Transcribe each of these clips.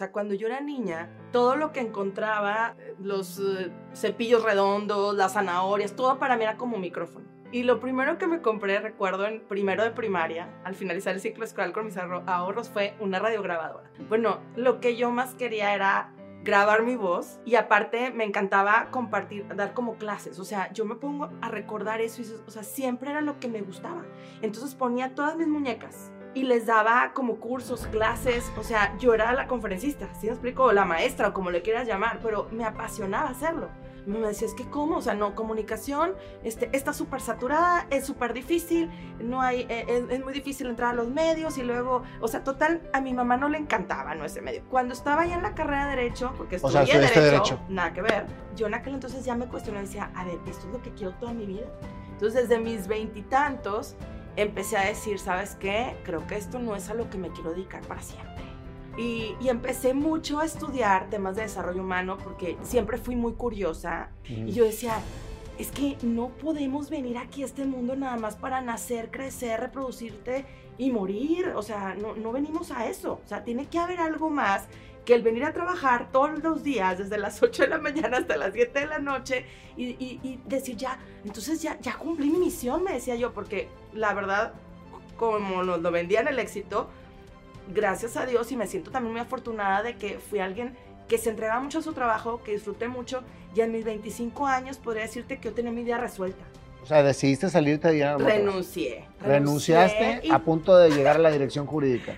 sea, cuando yo era niña, todo lo que encontraba, eh, los eh, cepillos redondos, las zanahorias, todo para mí era como micrófono. Y lo primero que me compré, recuerdo, en primero de primaria, al finalizar el ciclo escolar con mis ahorros, fue una radiograbadora. Bueno, lo que yo más quería era grabar mi voz y aparte me encantaba compartir, dar como clases, o sea, yo me pongo a recordar eso y, o sea, siempre era lo que me gustaba. Entonces ponía todas mis muñecas y les daba como cursos, clases, o sea, yo era la conferencista, ¿sí me explico? O la maestra o como le quieras llamar, pero me apasionaba hacerlo. Me decía, es que cómo, o sea, no, comunicación este, está súper saturada, es súper difícil, no hay, eh, es, muy difícil entrar a los medios y luego, o sea, total, a mi mamá no le encantaba no ese medio. Cuando estaba ya en la carrera de Derecho, porque estudié derecho, derecho, nada que ver, yo en aquel entonces ya me cuestioné decía, a ver, esto es lo que quiero toda mi vida. Entonces, desde mis veintitantos, empecé a decir, ¿sabes qué? Creo que esto no es a lo que me quiero dedicar para siempre. Y, empecé mucho a estudiar temas de desarrollo humano porque siempre fui muy curiosa y yo decía, es que no podemos venir aquí a este mundo nada más para nacer, crecer, reproducirte y morir. O sea, no, no venimos a eso. O sea, tiene que haber algo más que el venir a trabajar todos los días, desde las 8 de la mañana hasta las 7 de la noche, y, y, decir, ya, entonces ya, ya cumplí mi misión, me decía yo, porque la verdad, como nos lo vendían el éxito, gracias a Dios y me siento también muy afortunada de que fui alguien que se entregaba mucho a su trabajo, que disfruté mucho y en mis 25 años podría decirte que yo tenía mi vida resuelta. O sea, decidiste salirte de Renuncié. renuncié. Renunciaste a punto de llegar a la dirección jurídica.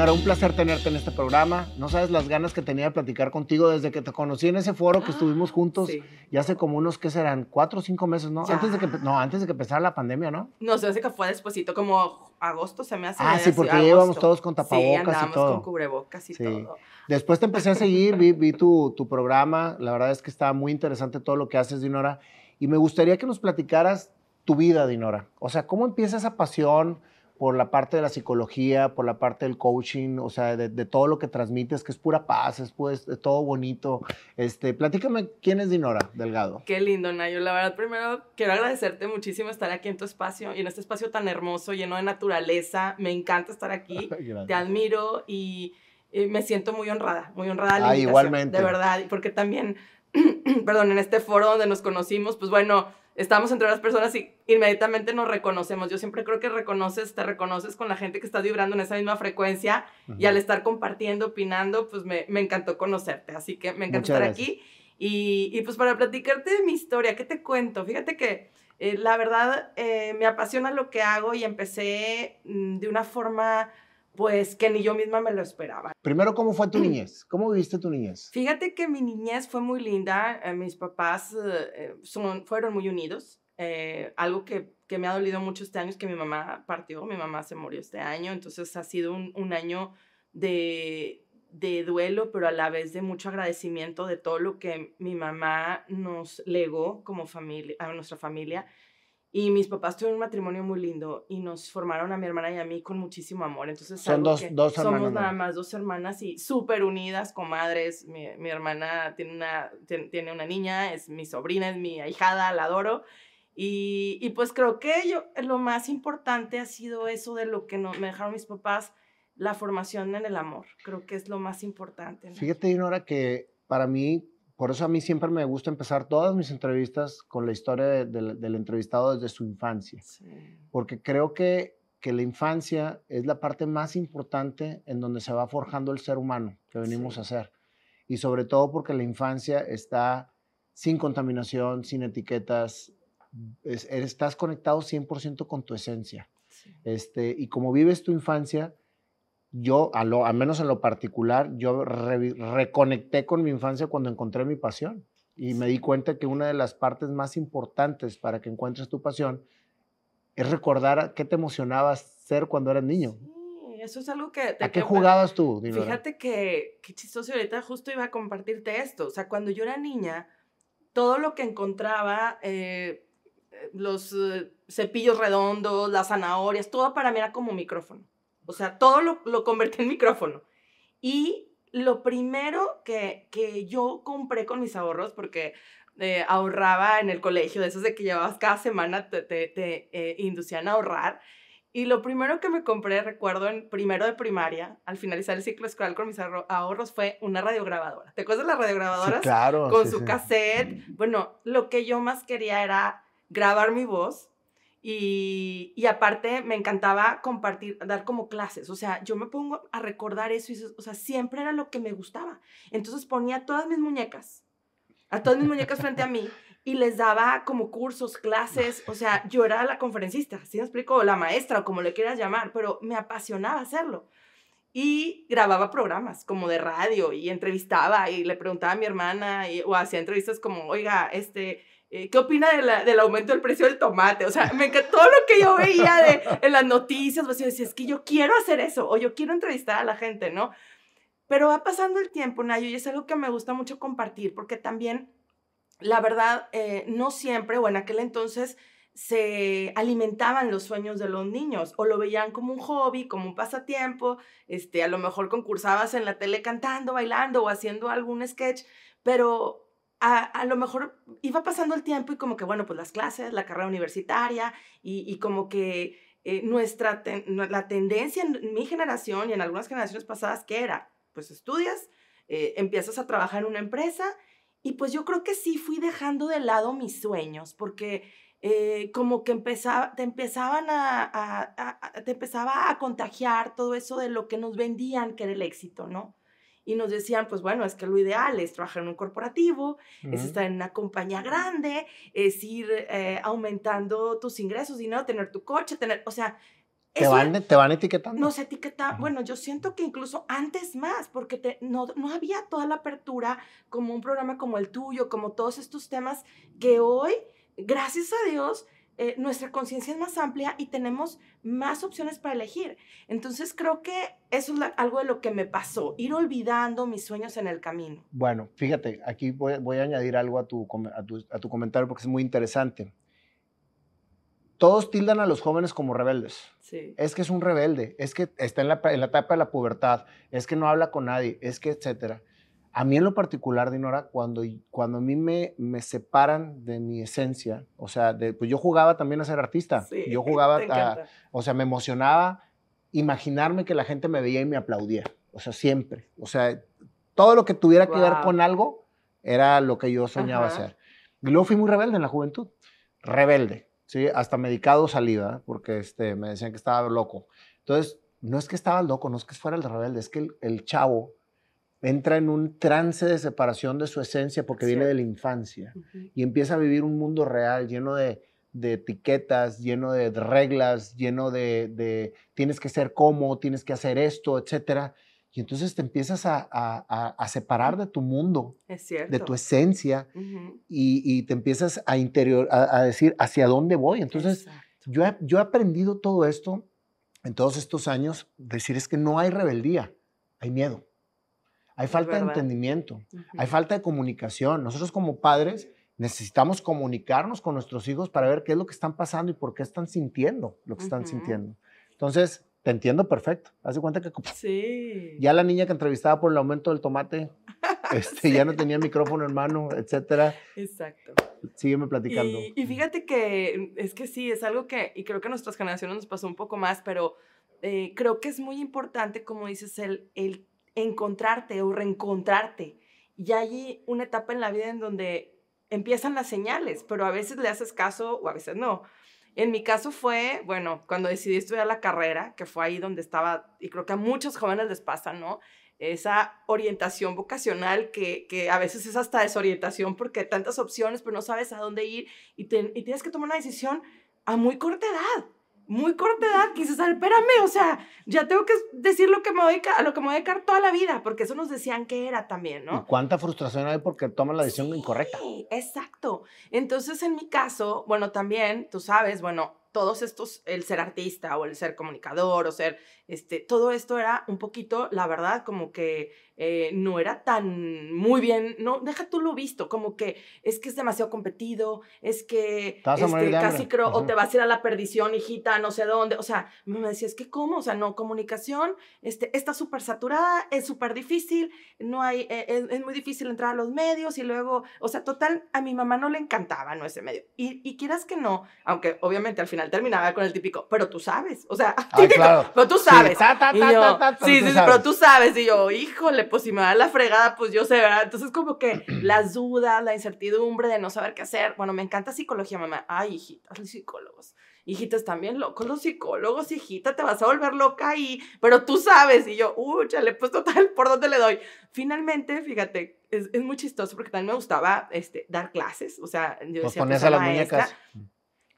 Dinora, un placer tenerte en este programa. No sabes las ganas que tenía de platicar contigo desde que te conocí en ese foro que estuvimos juntos y hace como unos, ¿qué serán? Cuatro o cinco meses, ¿no? Antes de que, no, antes de que empezara la pandemia, ¿no? No, se hace que fue despuesito, como agosto se me hace. Ah, sí, porque íbamos todos con tapabocas y todo. con cubrebocas y todo. Después te empecé a seguir, vi, vi tu, tu, programa. La verdad es que está muy interesante todo lo que haces, Dinora. Y me gustaría que nos platicaras tu vida, Dinora. O sea, ¿cómo empieza esa pasión? Por la parte de la psicología, por la parte del coaching, o sea, de, todo lo que transmites, que es pura paz, es pues todo bonito. Este, platícame quién es Dinora Delgado. Qué lindo, Nayo. La verdad, primero quiero agradecerte muchísimo estar aquí en tu espacio y en este espacio tan hermoso, lleno de naturaleza. Me encanta estar aquí. Te admiro y, me siento muy honrada, muy honrada. Ah, igualmente. De verdad, porque también, perdón, en este foro donde nos conocimos, pues bueno, estamos entre las personas y inmediatamente nos reconocemos. Yo siempre creo que reconoces, te reconoces con la gente que está vibrando en esa misma frecuencia y al estar compartiendo, opinando, pues me, me encantó conocerte. Así que me encanta estar aquí. Y, y, pues para platicarte de mi historia, ¿qué te cuento? Fíjate que eh, la verdad eh, me apasiona lo que hago y empecé mm, de una forma pues que ni yo misma me lo esperaba. Primero, ¿cómo fue tu niñez? ¿Cómo viviste tu niñez? Fíjate que mi niñez fue muy linda. Eh, mis papás eh, son, fueron muy unidos. Eh, algo que, que, me ha dolido mucho este año es que mi mamá partió, mi mamá se murió este año, entonces ha sido un, un año de, de duelo, pero a la vez de mucho agradecimiento de todo lo que mi mamá nos legó como familia, a nuestra familia y mis papás tuvieron un matrimonio muy lindo y nos formaron a mi hermana y a mí con muchísimo amor. Entonces, Son dos, dos hermanas. Somos nada más dos hermanas y súper unidas, comadres. Mi, mi hermana tiene una, tiene una niña, es mi sobrina, es mi ahijada, la adoro. Y, y pues creo que yo, lo más importante ha sido eso de lo que no, me dejaron mis papás, la formación en el amor. Creo que es lo más importante. Fíjate, Dinora, que para mí por eso a mí siempre me gusta empezar todas mis entrevistas con la historia del entrevistado desde su infancia. Porque creo que, que, la infancia es la parte más importante en donde se va forjando el ser humano que venimos a ser. Y sobre todo porque la infancia está sin contaminación, sin etiquetas, estás conectado 100% con tu esencia. Este, y como vives tu infancia, yo, a lo, al menos en lo particular, yo reconecté con mi infancia cuando encontré mi pasión y me di cuenta que una de las partes más importantes para que encuentres tu pasión es recordar qué te emocionaba ser cuando eras niño. Sí, eso es algo que... ¿A qué jugabas tú? Fíjate que, qué chistoso, ahorita justo iba a compartirte esto. O sea, cuando yo era niña, todo lo que encontraba, eh, los eh, cepillos redondos, las zanahorias, todo para mí era como micrófono. O sea, todo lo, lo convertí en micrófono. Y lo primero que, que yo compré con mis ahorros, porque eh, ahorraba en el colegio, de esos de que llevabas cada semana, te, te, eh, inducían a ahorrar. Y lo primero que me compré, recuerdo, en primero de primaria, al finalizar el ciclo escolar con mis ahorros, fue una radiograbadora. ¿Te acuerdas de las radiograbadoras? claro. Con su cassette. Bueno, lo que yo más quería era grabar mi voz y, aparte me encantaba compartir, dar como clases. O sea, yo me pongo a recordar eso y, o sea, siempre era lo que me gustaba. Entonces ponía todas mis muñecas, a todas mis muñecas frente a mí y les daba como cursos, clases. O sea, yo era la conferencista, ¿sí me explico? O la maestra o como le quieras llamar, pero me apasionaba hacerlo. Y grababa programas como de radio y entrevistaba y le preguntaba a mi hermana y, o hacía entrevistas como, oiga, este, ¿qué opina del aumento del precio del tomate? O sea, me encantó todo lo que yo veía de, en las noticias, pues yo decía, es que yo quiero hacer eso, o yo quiero entrevistar a la gente, ¿no? Pero va pasando el tiempo, Nayo, y es algo que me gusta mucho compartir, porque también, la verdad, eh, no siempre, o en aquel entonces, se alimentaban los sueños de los niños o lo veían como un hobby, como un pasatiempo, este, a lo mejor concursabas en la tele cantando, bailando o haciendo algún sketch, pero a, lo mejor iba pasando el tiempo y como que, bueno, pues las clases, la carrera universitaria y, como que eh, nuestra, la tendencia en mi generación y en algunas generaciones pasadas, que era? Pues estudias, eh, empiezas a trabajar en una empresa y pues yo creo que sí fui dejando de lado mis sueños porque eh, como que empezaba, te empezaban a, te empezaba a contagiar todo eso de lo que nos vendían que era el éxito, ¿no? Y nos decían, pues bueno, es que lo ideal es trabajar en un corporativo, es estar en una compañía grande, es ir eh, aumentando tus ingresos, dinero, tener tu coche, tener, o sea... ¿Te, van, ¿Te van etiquetando? Nos etiqueta, bueno, yo siento que incluso antes más, porque te, no, no había toda la apertura como un programa como el tuyo, como todos estos temas que hoy, gracias a Dios, eh, nuestra conciencia es más amplia y tenemos más opciones para elegir. Entonces creo que eso es algo de lo que me pasó, ir olvidando mis sueños en el camino. Bueno, fíjate, aquí voy, a añadir algo a tu, a tu, comentario porque es muy interesante. Todos tildan a los jóvenes como rebeldes. Sí. Es que es un rebelde, es que está en la, en la etapa de la pubertad, es que no habla con nadie, es que etcétera. A mí en lo particular, Dinora, cuando, cuando a mí me, me separan de mi esencia, o sea, de, pues yo jugaba también a ser artista. yo jugaba, a, o sea, me emocionaba imaginarme que la gente me veía y me aplaudía. O sea, siempre. O sea, todo lo que tuviera que ver con algo era lo que yo soñaba hacer. Y luego fui muy rebelde en la juventud. Rebelde, ¿sí? Hasta medicado salí, Porque este, me decían que estaba loco. Entonces, no es que estaba loco, no es que fuera el rebelde, es que el chavo entra en un trance de separación de su esencia porque viene de la infancia y empieza a vivir un mundo real lleno de, etiquetas, lleno de reglas, lleno de, tienes que ser como, tienes que hacer esto, etc. Y entonces te empiezas a, separar de tu mundo, de tu esencia, y, te empiezas a, interior, a, decir hacia dónde voy. Entonces, yo yo he aprendido todo esto en todos estos años, decir es que no hay rebeldía, hay miedo. Hay falta de entendimiento, hay falta de comunicación. Nosotros como padres necesitamos comunicarnos con nuestros hijos para ver qué es lo que están pasando y por qué están sintiendo lo que están sintiendo. Entonces, te entiendo perfecto. Haz de cuenta que sí. ya la niña que entrevistaba por el aumento del tomate, este, ya no tenía micrófono en mano, etcétera. Exacto. Sígueme platicando. Y, fíjate que es que sí, es algo que, y creo que a nuestras generaciones nos pasó un poco más, pero eh, creo que es muy importante, como dices, el, el encontrarte o reencontrarte. Y hay una etapa en la vida en donde empiezan las señales, pero a veces le haces caso o a veces no. En mi caso fue, bueno, cuando decidí estudiar la carrera, que fue ahí donde estaba, y creo que a muchos jóvenes les pasa, ¿no? Esa orientación vocacional que, que a veces es hasta desorientación porque hay tantas opciones, pero no sabes a dónde ir y, y tienes que tomar una decisión a muy corta edad muy corta edad quise saber, espérame, o sea, ya tengo que decir lo que me voy a, lo que me voy a dedicar toda la vida, porque eso nos decían que era también, ¿no? ¿Y cuánta frustración hay porque toman la decisión incorrecta? Sí, exacto. Entonces, en mi caso, bueno, también, tú sabes, bueno, todos estos, el ser artista o el ser comunicador o ser, este, todo esto era un poquito, la verdad, como que eh, no era tan muy bien, no, deja tú lo visto, como que es que es demasiado competido, es que este, casi creo, o te vas a ir a la perdición, hijita, no sé dónde, o sea, me decía, es que cómo, o sea, no, comunicación, este, está súper saturada, es súper difícil, no hay, eh, es, muy difícil entrar a los medios y luego, o sea, total, a mi mamá no le encantaba, ¿no? Ese medio. Y, y quieras que no, aunque obviamente al final terminaba con el típico, pero tú sabes, o sea, pero tú sabes. Sí, sí, sí, pero tú sabes, y yo, híjole, pues si me da la fregada, pues yo sé, ¿verdad? Entonces como que las dudas, la incertidumbre de no saber qué hacer. Bueno, me encanta psicología, mamá. Ay, hijitas, los psicólogos. Hijitas, también locos los psicólogos, hijita, te vas a volver loca y, pero tú sabes. Y yo, uy, le pues total, ¿por dónde le doy? Finalmente, fíjate, es, es, muy chistoso porque también me gustaba este, dar clases. O sea, yo pues decía, pues, a las muñecas.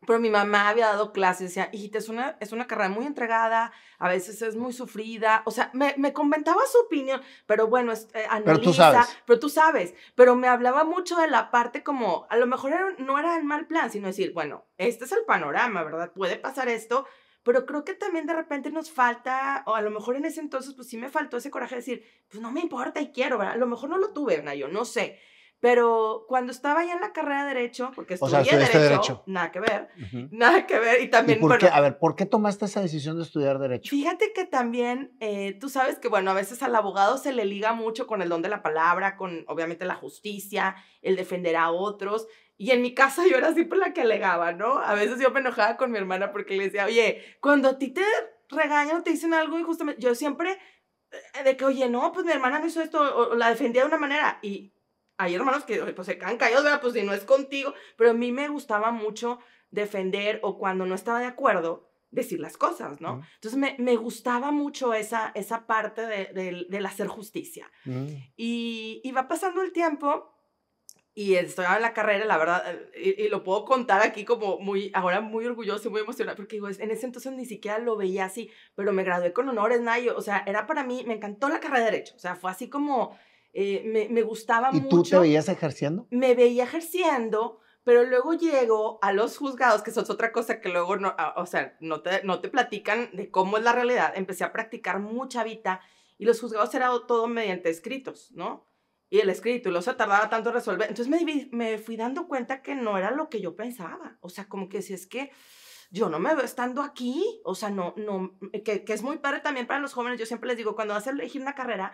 Pero mi mamá había dado clases, decía, hijita, es una, es una carrera muy entregada, a veces es muy sufrida, o sea, me, me comentaba su opinión, pero bueno, eh, analiza, pero tú, sabes. pero tú sabes, pero me hablaba mucho de la parte como, a lo mejor no era en mal plan, sino decir, bueno, este es el panorama, ¿verdad? Puede pasar esto, pero creo que también de repente nos falta, o a lo mejor en ese entonces, pues sí me faltó ese coraje de decir, pues no me importa y quiero, ¿verdad? A lo mejor no lo tuve, yo no sé, pero cuando estaba ya en la carrera de Derecho, porque estudié derecho, nada que ver, nada que ver. Y también, por qué? A ver, ¿por qué tomaste esa decisión de estudiar Derecho? Fíjate que también, eh, tú sabes que, bueno, a veces al abogado se le liga mucho con el don de la palabra, con obviamente la justicia, el defender a otros. Y en mi casa yo era siempre la que alegaba, ¿no? A veces yo me enojaba con mi hermana porque le decía, oye, cuando a ti te regañan o te dicen algo injustamente, yo siempre, eh, de que, oye, no, pues mi hermana no hizo esto, o la defendía de una manera. Y hay hermanos que pues, se caen callados, ¿verdad? Pues si no es contigo, pero a mí me gustaba mucho defender o cuando no estaba de acuerdo, decir las cosas, ¿no? Entonces me, me, gustaba mucho esa, esa parte de, del hacer justicia. y, y, va pasando el tiempo y estoy en la carrera, la verdad, y, lo puedo contar aquí como muy, ahora muy orgulloso y muy emocionada, porque digo, en ese entonces ni siquiera lo veía así, pero me gradué con honores, Nayo, o sea, era para mí, me encantó la carrera de Derecho, o sea, fue así como eh, me, me, gustaba mucho. ¿Y tú te veías ejerciendo? Me veía ejerciendo, pero luego llego a los juzgados, que eso es otra cosa que luego, no, ah, o sea, no te, no te platican de cómo es la realidad. Empecé a practicar mucha vida y los juzgados era todo mediante escritos, ¿no? Y el escrito, y luego se tardaba tanto en resolver. Entonces me, me fui dando cuenta que no era lo que yo pensaba. O sea, como que si es que yo no me veo estando aquí, o sea, no, no, que, que, es muy padre también para los jóvenes, yo siempre les digo, cuando vas a elegir una carrera,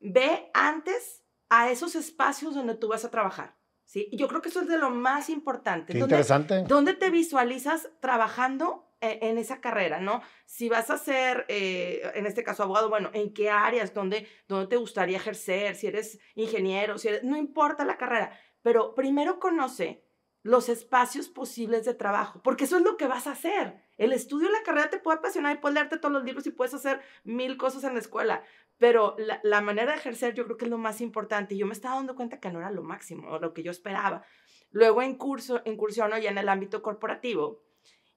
ve antes a esos espacios donde tú vas a trabajar. ¿sí? Yo creo que eso es de lo más importante. Qué interesante. ¿Dónde te visualizas trabajando e, en esa carrera, ¿no? Si vas a ser, eh, en este caso, abogado, bueno, ¿en qué áreas? ¿Dónde, ¿Dónde te gustaría ejercer? Si eres ingeniero, si eres, no importa la carrera, pero primero conoce los espacios posibles de trabajo, porque eso es lo que vas a hacer. El estudio, la carrera te puede apasionar y puedes leerte todos los libros y puedes hacer mil cosas en la escuela, pero la, manera de ejercer yo creo que es lo más importante. Y yo me estaba dando cuenta que no era lo máximo, lo que yo esperaba. Luego en curso, incursiono ya en el ámbito corporativo.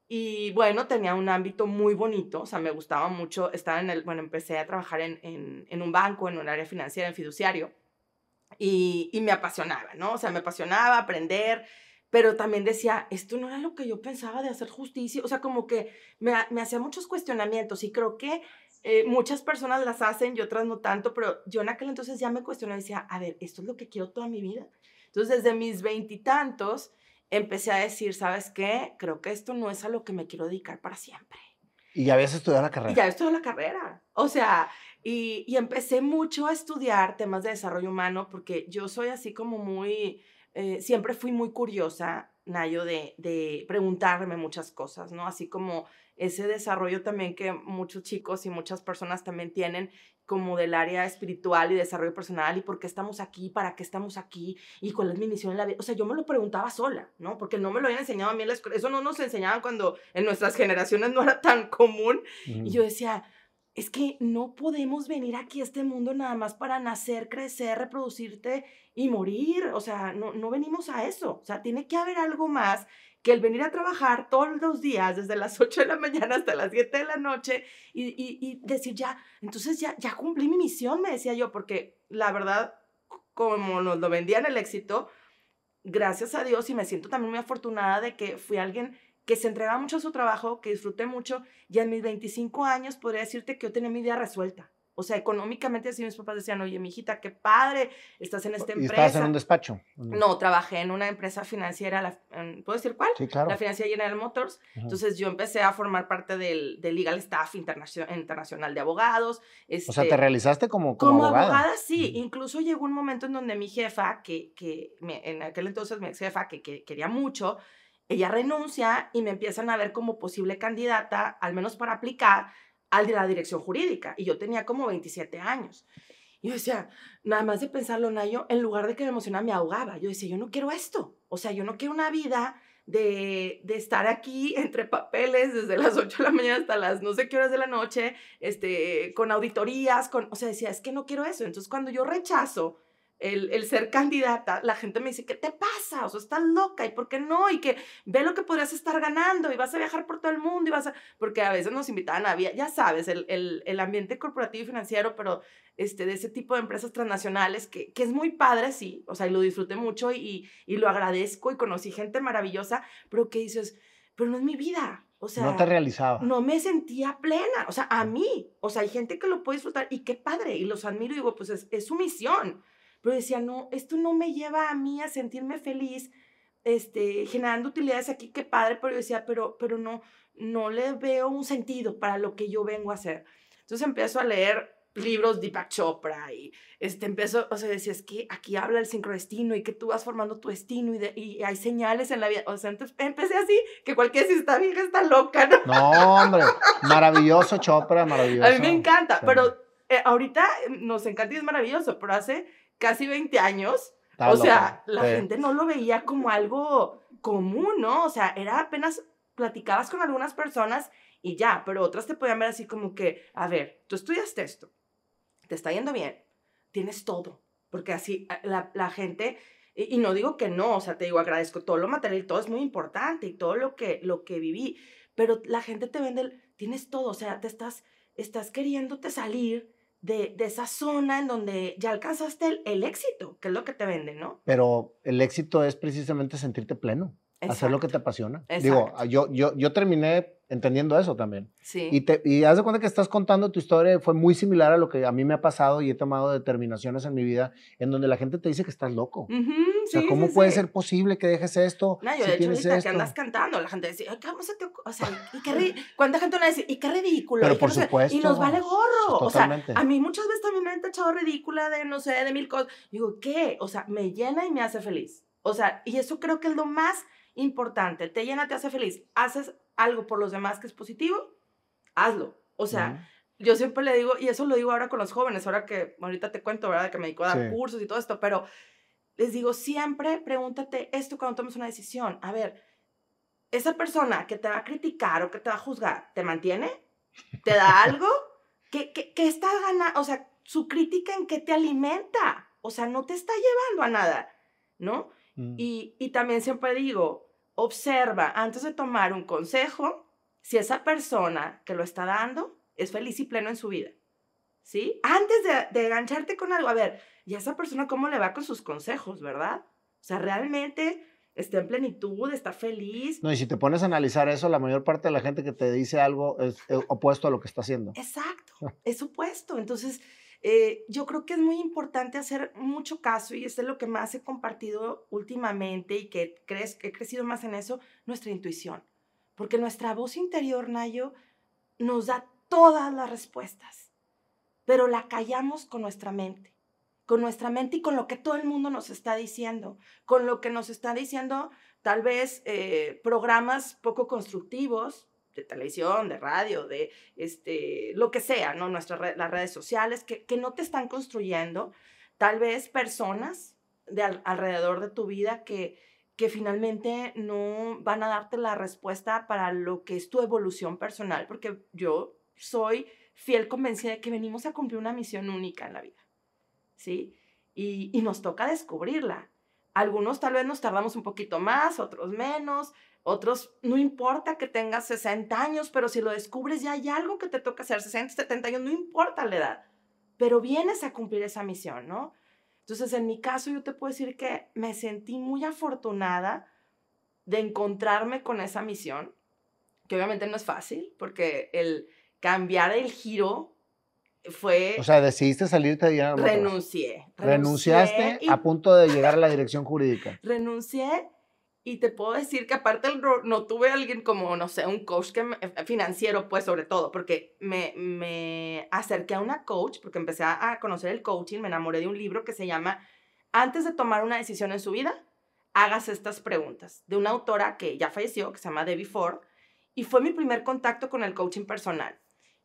Y bueno, tenía un ámbito muy bonito, o sea, me gustaba mucho, estaba en el, bueno, empecé a trabajar en, en, un banco, en un área financiera, en fiduciario, y, y me apasionaba, ¿no? O sea, me apasionaba aprender, pero también decía, esto no era lo que yo pensaba de hacer justicia, o sea, como que me, me hacía muchos cuestionamientos y creo que eh, muchas personas las hacen y otras no tanto, pero yo en aquel entonces ya me cuestioné y decía, a ver, esto es lo que quiero toda mi vida. Entonces, desde mis veintitantos, empecé a decir, ¿sabes qué? Creo que esto no es a lo que me quiero dedicar para siempre. ¿Y ya habías estudiado la carrera? Y ya estudiado la carrera. O sea, y, y, empecé mucho a estudiar temas de desarrollo humano porque yo soy así como muy, eh, siempre fui muy curiosa, Nayo, de, de preguntarme muchas cosas, ¿no? Así como ese desarrollo también que muchos chicos y muchas personas también tienen como del área espiritual y desarrollo personal y por qué estamos aquí, para qué estamos aquí y cuál es mi misión en la vida. O sea, yo me lo preguntaba sola, ¿no? Porque no me lo habían enseñado a mí en la escuela. Eso no nos enseñaban cuando en nuestras generaciones no era tan común. Y yo decía, es que no podemos venir aquí a este mundo nada más para nacer, crecer, reproducirte y morir. O sea, no, no venimos a eso. O sea, tiene que haber algo más que el venir a trabajar todos los días, desde las 8 de la mañana hasta las 7 de la noche, y, y, decir, ya, entonces ya, ya cumplí mi misión, me decía yo, porque la verdad, como nos lo vendían el éxito, gracias a Dios, y me siento también muy afortunada de que fui alguien que se entregaba mucho a su trabajo, que disfruté mucho, y en mis 25 años podría decirte que yo tenía mi vida resuelta. O sea, económicamente así mis papás decían, oye, mijita, qué padre, estás en esta empresa. ¿Y estabas en un despacho? No, trabajé en una empresa financiera, la, ¿puedo decir cuál? Sí, claro. La financiera General Motors. Entonces yo empecé a formar parte del, del Legal Staff Internacional de Abogados. o sea, ¿te este, realizaste como, como, como abogada? sí. Incluso llegó un momento en donde mi jefa, que, que en aquel entonces mi ex jefa, que, que quería mucho, ella renuncia y me empiezan a ver como posible candidata, al menos para aplicar, al de la dirección jurídica. Y yo tenía como 27 años. Y yo decía, nada más de pensarlo, Nayo, en lugar de que me emocionara, me ahogaba. Yo decía, yo no quiero esto. O sea, yo no quiero una vida de, de, estar aquí entre papeles desde las 8 de la mañana hasta las no sé qué horas de la noche, este, con auditorías, con, o sea, decía, es que no quiero eso. Entonces, cuando yo rechazo el, ser candidata, la gente me dice, ¿qué te pasa? O sea, estás loca, ¿y por qué no? Y que ve lo que podrías estar ganando y vas a viajar por todo el mundo y vas a... Porque a veces nos invitaban a, ya sabes, el, el, el ambiente corporativo y financiero, pero este, de ese tipo de empresas transnacionales, que, que es muy padre, sí, o sea, y lo disfruté mucho y, y lo agradezco y conocí gente maravillosa, pero que dices, pero no es mi vida, o sea, no te realizaba. No me sentía plena. O sea, a mí. O sea, hay gente que lo puede disfrutar y qué padre. Y los admiro y digo, pues es, es su misión pero decía, no, esto no me lleva a mí a sentirme feliz, este, generando utilidades aquí, qué padre, pero yo decía, pero, pero no, no le veo un sentido para lo que yo vengo a hacer. Entonces empiezo a leer libros de Deepak Chopra y este, empiezo, o sea, decía, es que aquí habla el sincrodestino y que tú vas formando tu destino y, y hay señales en la vida. O sea, entonces empecé así, que cualquier si está vieja está loca, ¿no? No, hombre, maravilloso Chopra, maravilloso. A mí me encanta, pero eh, ahorita nos encanta y es maravilloso, pero hace casi 20 años, o sea, la gente no lo veía como algo común, ¿no? O sea, era apenas platicabas con algunas personas y ya, pero otras te podían ver así como que, a ver, tú estudiaste esto, te está yendo bien, tienes todo, porque así eh, la, la gente, y, no digo que no, o sea, te digo, agradezco todo lo material, todo es muy importante y todo lo que, lo que viví, pero la gente te vende, tienes todo, o sea, te estás, estás queriéndote salir de, esa zona en donde ya alcanzaste el, éxito, que es lo que te vende, ¿no? Pero el éxito es precisamente sentirte pleno, hacer lo que te apasiona. Digo, yo, yo, yo terminé entendiendo eso también. Sí. Y, te, y haz de cuenta que estás contando tu historia, fue muy similar a lo que a mí me ha pasado y he tomado determinaciones en mi vida en donde la gente te dice que estás loco. o sea, ¿cómo puede ser posible que dejes esto? No, yo de hecho ahorita que andas cantando, la gente dice, Ay, ¿cómo se te O sea, ¿y qué ¿cuánta gente nos dice, y qué ridículo? Pero por supuesto. Y nos vale gorro. O sea, a mí muchas veces también me han tachado ridícula de, no sé, de mil cosas. Digo, ¿qué? O sea, me llena y me hace feliz. O sea, y eso creo que es lo más importante. Te llena, te hace feliz. Haces algo por los demás que es positivo, hazlo. O sea, yo siempre le digo, y eso lo digo ahora con los jóvenes, ahora que ahorita te cuento, ¿verdad? Que me dedico a dar cursos y todo esto, pero les digo, siempre pregúntate esto cuando tomes una decisión. A ver, esa persona que te va a criticar o que te va a juzgar, ¿te mantiene? ¿Te da algo? ¿Qué, qué, qué está ganando? O sea, su crítica en qué te alimenta. O sea, no te está llevando a nada, ¿no? Mm. Y, y también siempre digo, observa antes de tomar un consejo si esa persona que lo está dando es feliz y pleno en su vida. ¿Sí? Antes de, de engancharte con algo, a ver, ¿y a esa persona cómo le va con sus consejos, verdad? O sea, realmente está en plenitud, está feliz. No, y si te pones a analizar eso, la mayor parte de la gente que te dice algo es eh, opuesto a lo que está haciendo. Exacto, es opuesto. Entonces, eh, yo creo que es muy importante hacer mucho caso y esto es lo que más he compartido últimamente y que crees, he crecido más en eso, nuestra intuición. Porque nuestra voz interior, Nayo, nos da todas las respuestas, pero la callamos con nuestra mente, con nuestra mente y con lo que todo el mundo nos está diciendo, con lo que nos está diciendo tal vez eh, programas poco constructivos, de televisión, de radio, de este, lo que sea, ¿no? Nuestras las redes sociales, que, que, no te están construyendo, tal vez personas de alrededor de tu vida que, que finalmente no van a darte la respuesta para lo que es tu evolución personal, porque yo soy fiel convencida de que venimos a cumplir una misión única en la vida, ¿sí? Y, y nos toca descubrirla. Algunos tal vez nos tardamos un poquito más, otros menos, otros, no importa que tengas 60 años, pero si lo descubres ya hay algo que te toca hacer, 60, 70 años, no importa la edad, pero vienes a cumplir esa misión, ¿no? Entonces, en mi caso, yo te puedo decir que me sentí muy afortunada de encontrarme con esa misión, que obviamente no es fácil, porque el cambiar el giro fue... O sea, decidiste salirte de General Motors. Renuncié. Renunciaste a punto de llegar a la dirección jurídica. Renuncié y te puedo decir que aparte no tuve alguien como, no sé, un coach que eh, financiero, pues sobre todo, porque me, me acerqué a una coach, porque empecé a conocer el coaching, me enamoré de un libro que se llama Antes de tomar una decisión en su vida, hagas estas preguntas, de una autora que ya falleció, que se llama Debbie Ford, y fue mi primer contacto con el coaching personal.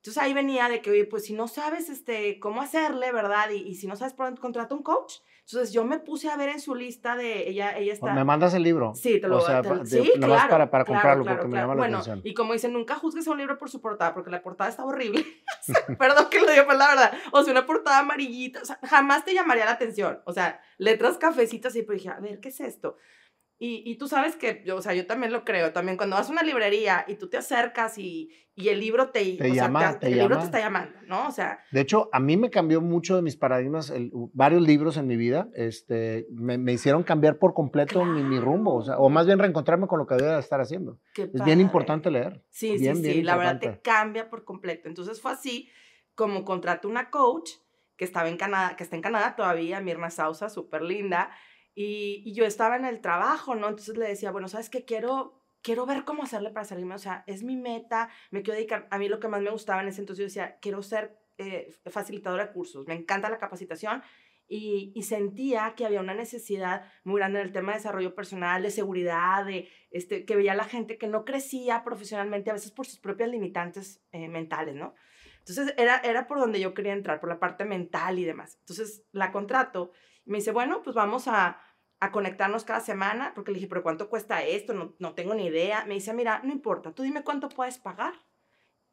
Entonces ahí venía de que, oye, pues si no sabes este, cómo hacerle, ¿verdad? Y, y si no sabes por dónde contrata un coach. Entonces yo me puse a ver en su lista de ella, ella está. ¿Me mandas el libro? Sí, te lo voy a sea, Sí, claro. Para, para comprarlo, porque me llama la bueno, atención. Y como dicen, nunca juzgues a un libro por su portada, porque la portada está horrible. Perdón que lo diga, pero la verdad. O sea, una portada amarillita, o sea, jamás te llamaría la atención. O sea, letras cafecitas y pues dije, a ver, ¿qué es esto? Y, y, tú sabes que, yo, o sea, yo también lo creo, también cuando vas a una librería y tú te acercas y, y el libro te, te llama, el libro te está llamando, ¿no? O sea. De hecho, a mí me cambió mucho de mis paradigmas, el, varios libros en mi vida, este, me, me hicieron cambiar por completo mi, mi, rumbo, o sea, o más bien reencontrarme con lo que debía estar haciendo. es bien importante leer. Sí, bien, sí, sí, la verdad te cambia por completo. Entonces fue así como contraté una coach que estaba en Canadá, que está en Canadá todavía, Mirna Sausa, súper linda, y, yo estaba en el trabajo, ¿no? Entonces le decía, bueno, ¿sabes qué? Quiero, quiero ver cómo hacerle para salirme, o sea, es mi meta, me quiero dedicar, a mí lo que más me gustaba en ese entonces, yo decía, quiero ser eh, facilitadora de cursos, me encanta la capacitación y, y, sentía que había una necesidad muy grande en el tema de desarrollo personal, de seguridad, de este, que veía a la gente que no crecía profesionalmente, a veces por sus propias limitantes eh, mentales, ¿no? Entonces era, era por donde yo quería entrar, por la parte mental y demás. Entonces la contrato y me dice, bueno, pues vamos a, a conectarnos cada semana, porque le dije, pero ¿cuánto cuesta esto? No, no tengo ni idea. Me dice, mira, no importa, tú dime cuánto puedes pagar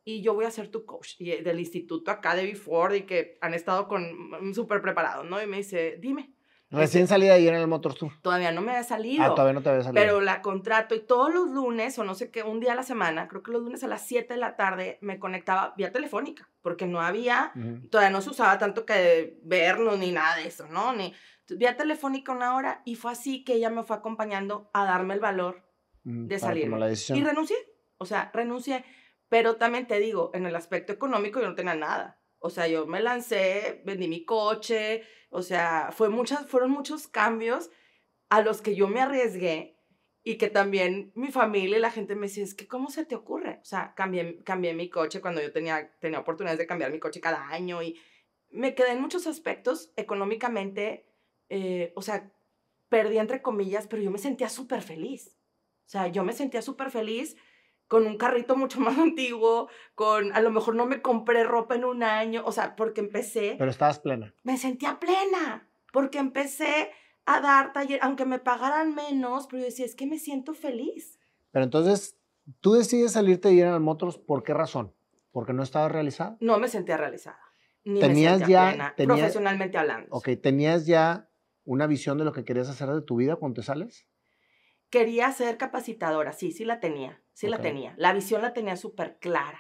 y yo voy a ser tu coach y del instituto acá de Before y que han estado con mm, súper preparados, ¿no? Y me dice, dime. Recién salí de ahí en el Motors Tour. Todavía no me había salido. Ah, todavía no te había salido. Pero la contrato y todos los lunes, o no sé qué, un día a la semana, creo que los lunes a las 7 de la tarde, me conectaba vía telefónica, porque no había, todavía no se usaba tanto que vernos ni nada de eso, ¿no? Ni, vía telefónica una hora y fue así que ella me fue acompañando a darme el valor mm, de salir. Y renuncié, o sea, renuncié. Pero también te digo, en el aspecto económico yo no tenía nada. O sea, yo me lancé, vendí mi coche, o sea, fue muchas, fueron muchos cambios a los que yo me arriesgué y que también mi familia y la gente me decía, es que ¿cómo se te ocurre? O sea, cambié, cambié mi coche cuando yo tenía, tenía oportunidades de cambiar mi coche cada año y me quedé en muchos aspectos económicamente eh, o sea, perdí entre comillas, pero yo me sentía súper feliz. O sea, yo me sentía súper feliz con un carrito mucho más antiguo, con a lo mejor no me compré ropa en un año, o sea, porque empecé. Pero estabas plena. Me sentía plena, porque empecé a dar taller, aunque me pagaran menos, pero yo decía, es que me siento feliz. Pero entonces, ¿tú decides salirte de General Motors por qué razón? ¿Porque no estabas realizada? No me sentía realizada. Ni tenías me sentía ya, plena, profesionalmente hablando. Ok, tenías ya una visión de lo que querías hacer de tu vida cuando te sales? Quería ser capacitadora, sí, sí la tenía, sí la tenía. La visión la tenía súper clara.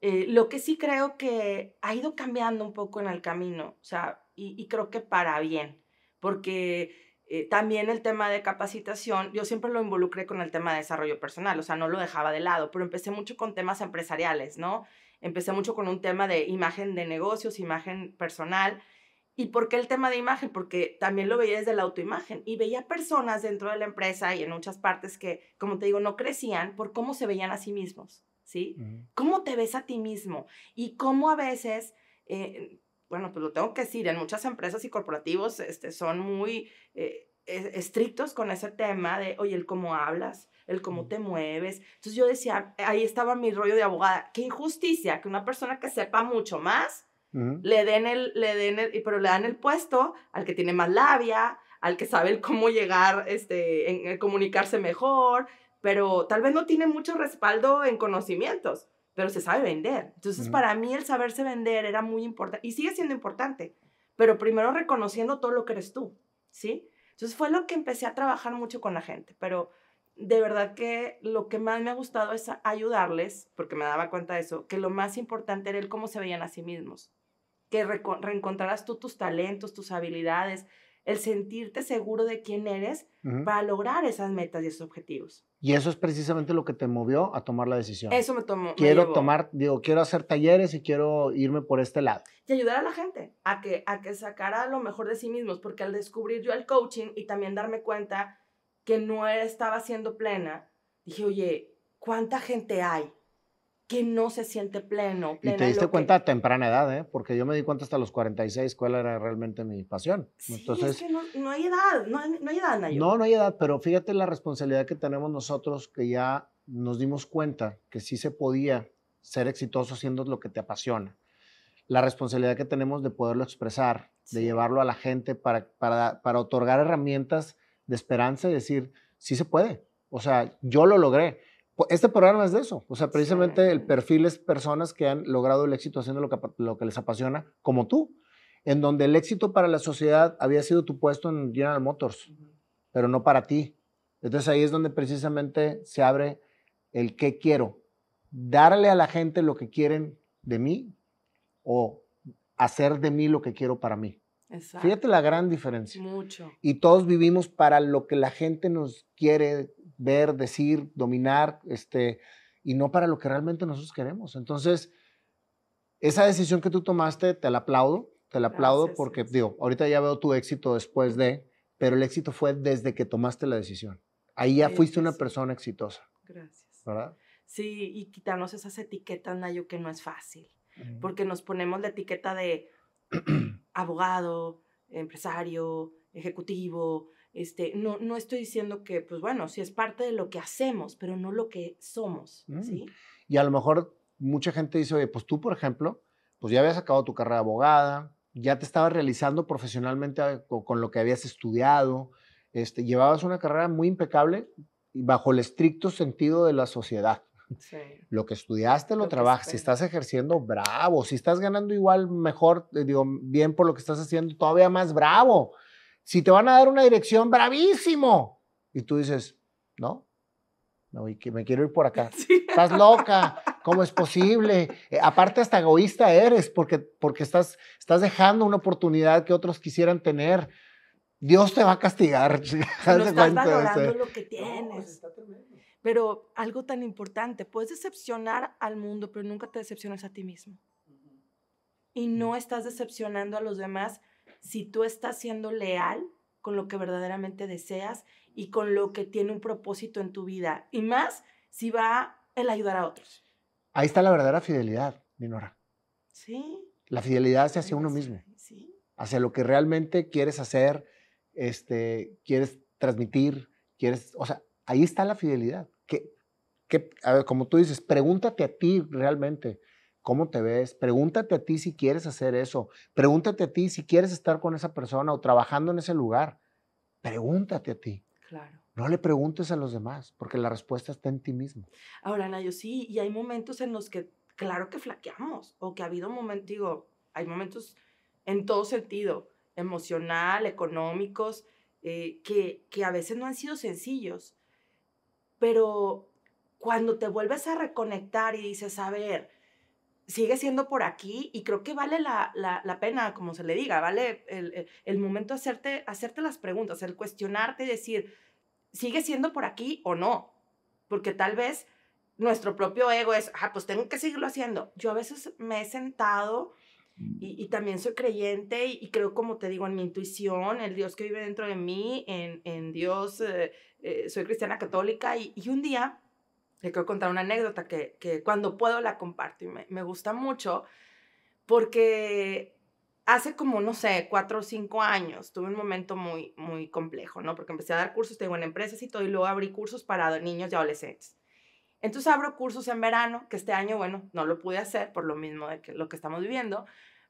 Eh, lo que sí creo que ha ido cambiando un poco en el camino, o sea, y, creo que para bien, porque eh, también el tema de capacitación, yo siempre lo involucré con el tema de desarrollo personal, o sea, no lo dejaba de lado, pero empecé mucho con temas empresariales, ¿no? Empecé mucho con un tema de imagen de negocios, imagen personal, ¿Y por qué el tema de imagen? Porque también lo veía desde la autoimagen y veía personas dentro de la empresa y en muchas partes que, como te digo, no crecían por cómo se veían a sí mismos, ¿sí? ¿Cómo te ves a ti mismo? Y cómo a veces, eh, bueno, pues lo tengo que decir, en muchas empresas y corporativos este, son muy eh, estrictos con ese tema de, oye, el cómo hablas, el cómo te mueves. Entonces yo decía, ahí estaba mi rollo de abogada, qué injusticia que una persona que sepa mucho más le den el, le den el, pero le dan el puesto al que tiene más labia, al que sabe cómo llegar, este, en, comunicarse mejor, pero tal vez no tiene mucho respaldo en conocimientos, pero se sabe vender. Entonces, para mí el saberse vender era muy importante y sigue siendo importante, pero primero reconociendo todo lo que eres tú, ¿sí? Entonces fue lo que empecé a trabajar mucho con la gente, pero de verdad que lo que más me ha gustado es ayudarles, porque me daba cuenta de eso, que lo más importante era el cómo se veían a sí mismos que reencontrarás tú tus talentos, tus habilidades, el sentirte seguro de quién eres para lograr esas metas y esos objetivos. Y eso es precisamente lo que te movió a tomar la decisión. Eso me tomó. Quiero tomar, digo, quiero hacer talleres y quiero irme por este lado. Y ayudar a la gente a que, a que sacara lo mejor de sí mismos, porque al descubrir yo el coaching y también darme cuenta que no estaba siendo plena, dije, oye, ¿cuánta gente hay que no se siente pleno. y te diste cuenta a temprana edad, ¿eh? Porque yo me di cuenta hasta los 46 cuál era realmente mi pasión. Sí, Entonces, es que no, hay edad, no hay, no hay edad, Nayo. No, no hay edad, pero fíjate la responsabilidad que tenemos nosotros que ya nos dimos cuenta que sí se podía ser exitoso haciendo lo que te apasiona. La responsabilidad que tenemos de poderlo expresar, de llevarlo a la gente para, para, para otorgar herramientas de esperanza y decir, sí se puede. O sea, yo lo logré este programa es de eso. O sea, precisamente el perfil es personas que han logrado el éxito haciendo lo que, lo que les apasiona, como tú, en donde el éxito para la sociedad había sido tu puesto en General Motors, pero no para ti. Entonces ahí es donde precisamente se abre el qué quiero. Darle a la gente lo que quieren de mí o hacer de mí lo que quiero para mí. Fíjate la gran diferencia. Mucho. Y todos vivimos para lo que la gente nos quiere ver, decir, dominar, este, y no para lo que realmente nosotros queremos. Entonces, esa decisión que tú tomaste, te la aplaudo, te la aplaudo porque, digo, ahorita ya veo tu éxito después de, pero el éxito fue desde que tomaste la decisión. Ahí ya fuiste una persona exitosa. Gracias. ¿Verdad? Sí, y quitarnos esas etiquetas, Nayo, que no es fácil, porque nos ponemos la etiqueta de abogado, empresario, ejecutivo, este, no, no estoy diciendo que, pues bueno, sí es parte de lo que hacemos, pero no lo que somos, mm. ¿sí? Y a lo mejor mucha gente dice, oye, pues tú, por ejemplo, pues ya habías acabado tu carrera de abogada, ya te estabas realizando profesionalmente ah, con, lo que habías estudiado, este, llevabas una carrera muy impecable bajo el estricto sentido de la sociedad. Sí. Lo que estudiaste lo, trabajas. Si estás ejerciendo, bravo. Si estás ganando igual, mejor, eh, digo, bien por lo que estás haciendo, todavía más bravo. Si te van a dar una dirección, bravísimo. Y tú dices, no, me, me quiero ir por acá. Estás loca, ¿cómo es posible? Eh, aparte, hasta egoísta eres porque, porque estás, estás dejando una oportunidad que otros quisieran tener. Dios te va a castigar. No estás valorando lo que tienes. Pero algo tan importante, puedes decepcionar al mundo, pero nunca te decepcionas a ti mismo. Y no estás decepcionando a los demás si tú estás siendo leal con lo que verdaderamente deseas y con lo que tiene un propósito en tu vida. Y más si va el ayudar a otros. Ahí está la verdadera fidelidad, Minora. Sí. La fidelidad hacia uno mismo. Sí. Hacia lo que realmente quieres hacer, este, quieres transmitir, quieres, o sea, ahí está la fidelidad. Que, que, a ver, como tú dices, pregúntate a ti realmente, cómo te ves, pregúntate a ti si quieres hacer eso, pregúntate a ti si quieres estar con esa persona o trabajando en ese lugar. Pregúntate a ti. Claro. No le preguntes a los demás, porque la respuesta está en ti mismo. Ahora, Nayo, sí, y hay momentos en los que, claro que flaqueamos, o que ha habido momentos, digo, hay momentos en todo sentido, emocional, económicos, eh, que, que a veces no han sido sencillos, pero cuando te vuelves a reconectar y dices, a ver, sigue siendo por aquí y creo que vale la, la, pena, como se le diga, vale el, el, momento hacerte, hacerte las preguntas, el cuestionarte y decir, ¿sigue siendo por aquí o no? Porque tal vez nuestro propio ego es, ah, pues tengo que seguirlo haciendo. Yo a veces me he sentado y, y también soy creyente y, creo, como te digo, en mi intuición, el Dios que vive dentro de mí, en, en Dios, eh, eh, soy cristiana católica y, un día le quiero contar una anécdota que, cuando puedo la comparto y me, gusta mucho porque hace como, no sé, cuatro o cinco años tuve un momento muy, muy complejo, ¿no? Porque empecé a dar cursos, tengo en empresas y todo, y luego abrí cursos para niños y adolescentes. Entonces abro cursos en verano, que este año, bueno, no lo pude hacer por lo mismo de lo que estamos viviendo,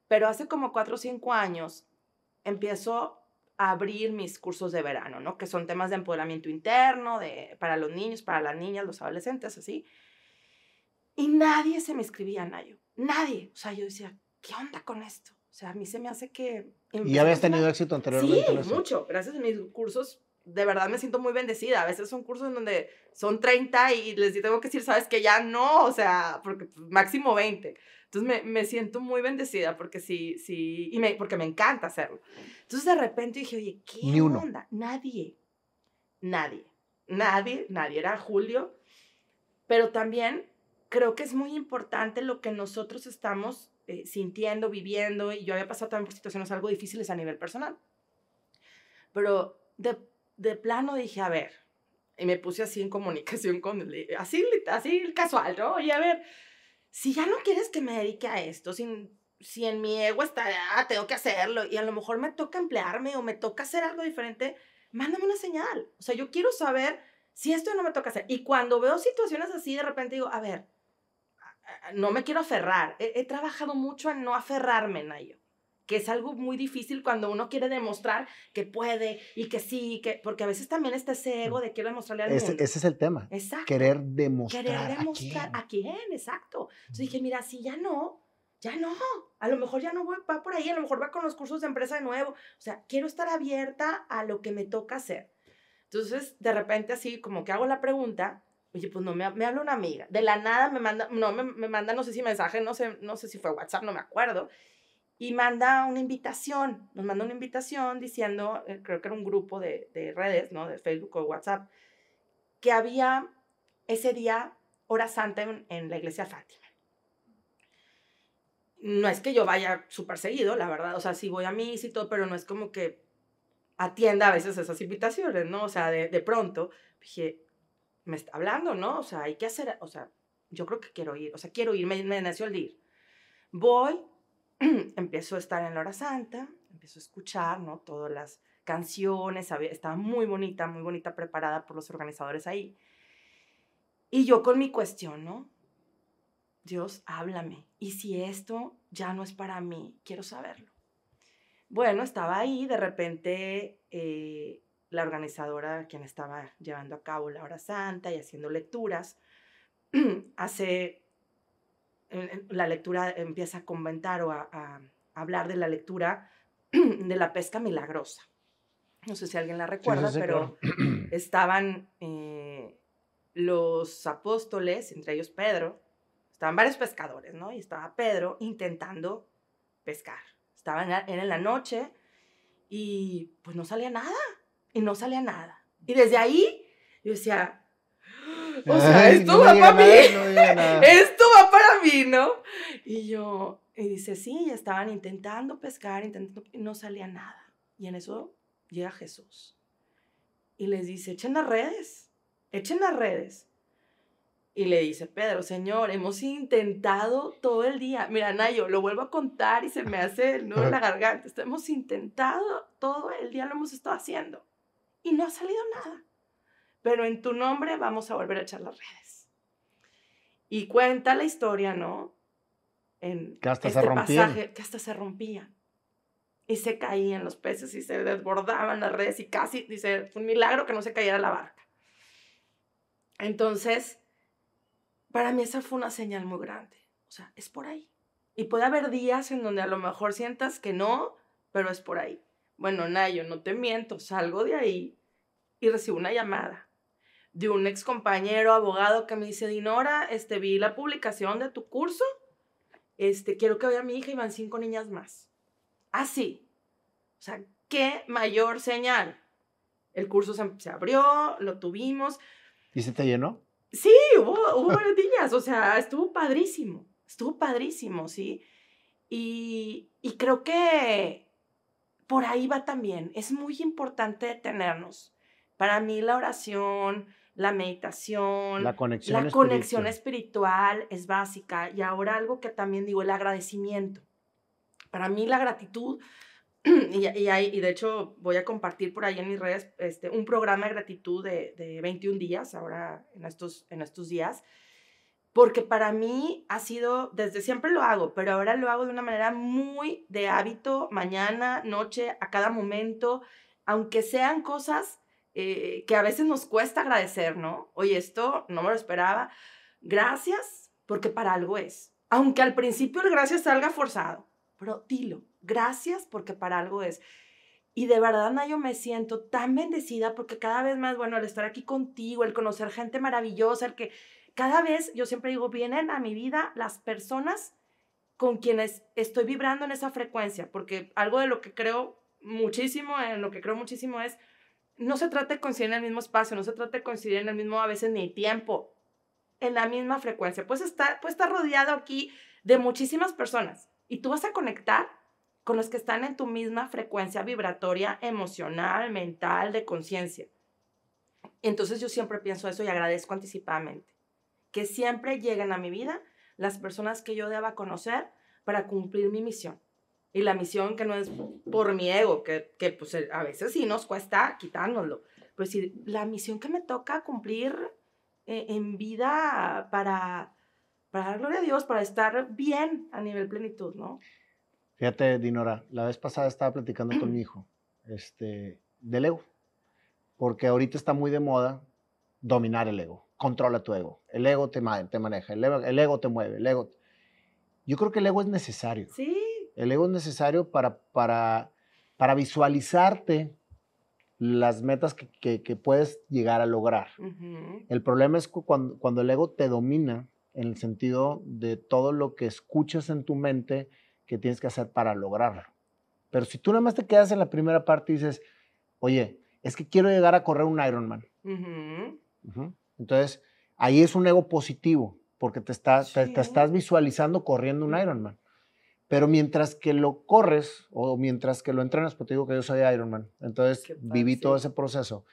pero hace como cuatro o cinco años empiezo abrir mis cursos de verano, ¿no? Que son temas de empoderamiento interno, de, para los niños, para las niñas, los adolescentes, así. Y nadie se me escribía, Nayo. Nadie. O sea, yo decía, ¿qué onda con esto? O sea, a mí se me hace que... ¿Y habías tenido éxito anteriormente? Sí, mucho. Gracias a mis cursos, de verdad me siento muy bendecida. A veces son cursos en donde son 30 y les tengo que decir, sabes que ya no, o sea, porque máximo 20. Entonces me, siento muy bendecida porque sí, sí, y me, porque me encanta hacerlo. Entonces de repente dije, oye, ¿qué onda? Nadie, nadie, nadie, nadie. Era Julio, pero también creo que es muy importante lo que nosotros estamos eh, sintiendo, viviendo, y yo había pasado también por situaciones algo difíciles a nivel personal. Pero de, de plano dije, a ver, y me puse así en comunicación con él, así, así casual, ¿no? Y a ver, si ya no quieres que me dedique a esto, si, si en mi ego está, ah, tengo que hacerlo, y a lo mejor me toca emplearme o me toca hacer algo diferente, mándame una señal. O sea, yo quiero saber si esto no me toca hacer. Y cuando veo situaciones así, de repente digo, a ver, no me quiero aferrar. He, trabajado mucho en no aferrarme, Nayo que es algo muy difícil cuando uno quiere demostrar que puede y que sí, que, porque a veces también está ese ego de quiero demostrarle al ese, mundo. Ese es el tema. Exacto. Querer demostrar. Querer demostrar a quién, exacto. Entonces dije, mira, si ya no, ya no. A lo mejor ya no voy, va por ahí, a lo mejor va con los cursos de empresa de nuevo. O sea, quiero estar abierta a lo que me toca hacer. Entonces, de repente así, como que hago la pregunta, oye, pues no, me, me habla una amiga. De la nada me manda, no, me, me manda, no sé si mensaje, no sé, no sé si fue WhatsApp, no me acuerdo y manda una invitación, nos manda una invitación diciendo, eh, creo que era un grupo de, de, redes, ¿no? De Facebook o WhatsApp, que había ese día hora santa en, la iglesia Fátima. No es que yo vaya súper seguido, la verdad, o sea, sí voy a misa y todo, pero no es como que atienda a veces esas invitaciones, ¿no? O sea, de, de pronto dije, me está hablando, ¿no? O sea, hay que hacer, o sea, yo creo que quiero ir, o sea, quiero ir, me, me nació el ir. Voy, empiezo a estar en la hora santa, empiezo a escuchar, ¿no? Todas las canciones, estaba muy bonita, muy bonita preparada por los organizadores ahí. Y yo con mi cuestión, ¿no? Dios, háblame. Y si esto ya no es para mí, quiero saberlo. Bueno, estaba ahí, de repente eh, la organizadora, quien estaba llevando a cabo la hora santa y haciendo lecturas, hace la lectura empieza a comentar o a, hablar de la lectura de la pesca milagrosa. No sé si alguien la recuerda, pero estaban eh, los apóstoles, entre ellos Pedro, estaban varios pescadores, ¿no? Y estaba Pedro intentando pescar. Estaban en la noche y pues no salía nada, y no salía nada. Y desde ahí yo decía, o sea, esto va para mí. esto va para mí, ¿no? Y yo, y dice, sí, estaban intentando pescar, intentando, y no salía nada. Y en eso llega Jesús. Y les dice, echen las redes, echen las redes. Y le dice, Pedro, Señor, hemos intentado todo el día. Mira, Nayo, lo vuelvo a contar y se me hace el nudo en la garganta. Hemos intentado todo el día, lo hemos estado haciendo. Y no ha salido nada pero en tu nombre vamos a volver a echar las redes. Y cuenta la historia, ¿no? En que hasta este se rompían. pasaje, que hasta se rompían. Y se caían los peces y se desbordaban las redes y casi, dice, fue un milagro que no se cayera la barca. Entonces, para mí esa fue una señal muy grande. O sea, es por ahí. Y puede haber días en donde a lo mejor sientas que no, pero es por ahí. Bueno, Nayo, no te miento, salgo de ahí y recibo una llamada de un ex compañero abogado que me dice, Dinora, este, vi la publicación de tu curso, este, quiero que vaya mi hija y van cinco niñas más. Así. o sea, qué mayor señal. El curso se, abrió, lo tuvimos. ¿Y se te llenó? Sí, hubo, hubo varias niñas, o sea, estuvo padrísimo, estuvo padrísimo, ¿sí? Y, y creo que por ahí va también. Es muy importante detenernos. Para mí la oración, la meditación, la conexión, la conexión espiritual. es básica. Y ahora algo que también digo, el agradecimiento. Para mí la gratitud, y, y, de hecho voy a compartir por ahí en mis redes este, un programa de gratitud de, de 21 días, ahora en estos, en estos días, porque para mí ha sido, desde siempre lo hago, pero ahora lo hago de una manera muy de hábito, mañana, noche, a cada momento, aunque sean cosas eh, que a veces nos cuesta agradecer, ¿no? Oye, esto no me lo esperaba. Gracias, porque para algo es. Aunque al principio el gracias salga forzado, pero dilo, gracias porque para algo es. Y de verdad, Nayo, me siento tan bendecida porque cada vez más, bueno, el estar aquí contigo, el conocer gente maravillosa, el que cada vez, yo siempre digo, vienen a mi vida las personas con quienes estoy vibrando en esa frecuencia, porque algo de lo que creo muchísimo, en lo que creo muchísimo es, no se trata de coincidir en el mismo espacio, no se trata de coincidir en el mismo, a veces ni tiempo, en la misma frecuencia. Puedes estar, puedes estar rodeado aquí de muchísimas personas y tú vas a conectar con los que están en tu misma frecuencia vibratoria, emocional, mental, de conciencia. Entonces yo siempre pienso eso y agradezco anticipadamente. Que siempre lleguen a mi vida las personas que yo deba conocer para cumplir mi misión. Y la misión que no es por mi ego, que, que pues a veces sí nos cuesta quitárnoslo. Pues sí, la misión que me toca cumplir eh, en vida para, para dar gloria a Dios, para estar bien a nivel plenitud, ¿no? Fíjate, Dinora, la vez pasada estaba platicando con mi hijo este, del ego, porque ahorita está muy de moda dominar el ego, controla tu ego, el ego te, te maneja, el ego, el ego te mueve, el ego... Yo creo que el ego es necesario. Sí. El ego es necesario para, para, para visualizarte las metas que, que, puedes llegar a lograr. El problema es cuando, cuando el ego te domina en el sentido de todo lo que escuchas en tu mente que tienes que hacer para lograrlo. Pero si tú nada más te quedas en la primera parte y dices, oye, es que quiero llegar a correr un Ironman. Entonces, ahí es un ego positivo, porque te estás, te, estás visualizando corriendo un Ironman. Pero mientras que lo corres o mientras que lo entrenas, porque te digo que yo soy Ironman, entonces viví todo ese proceso.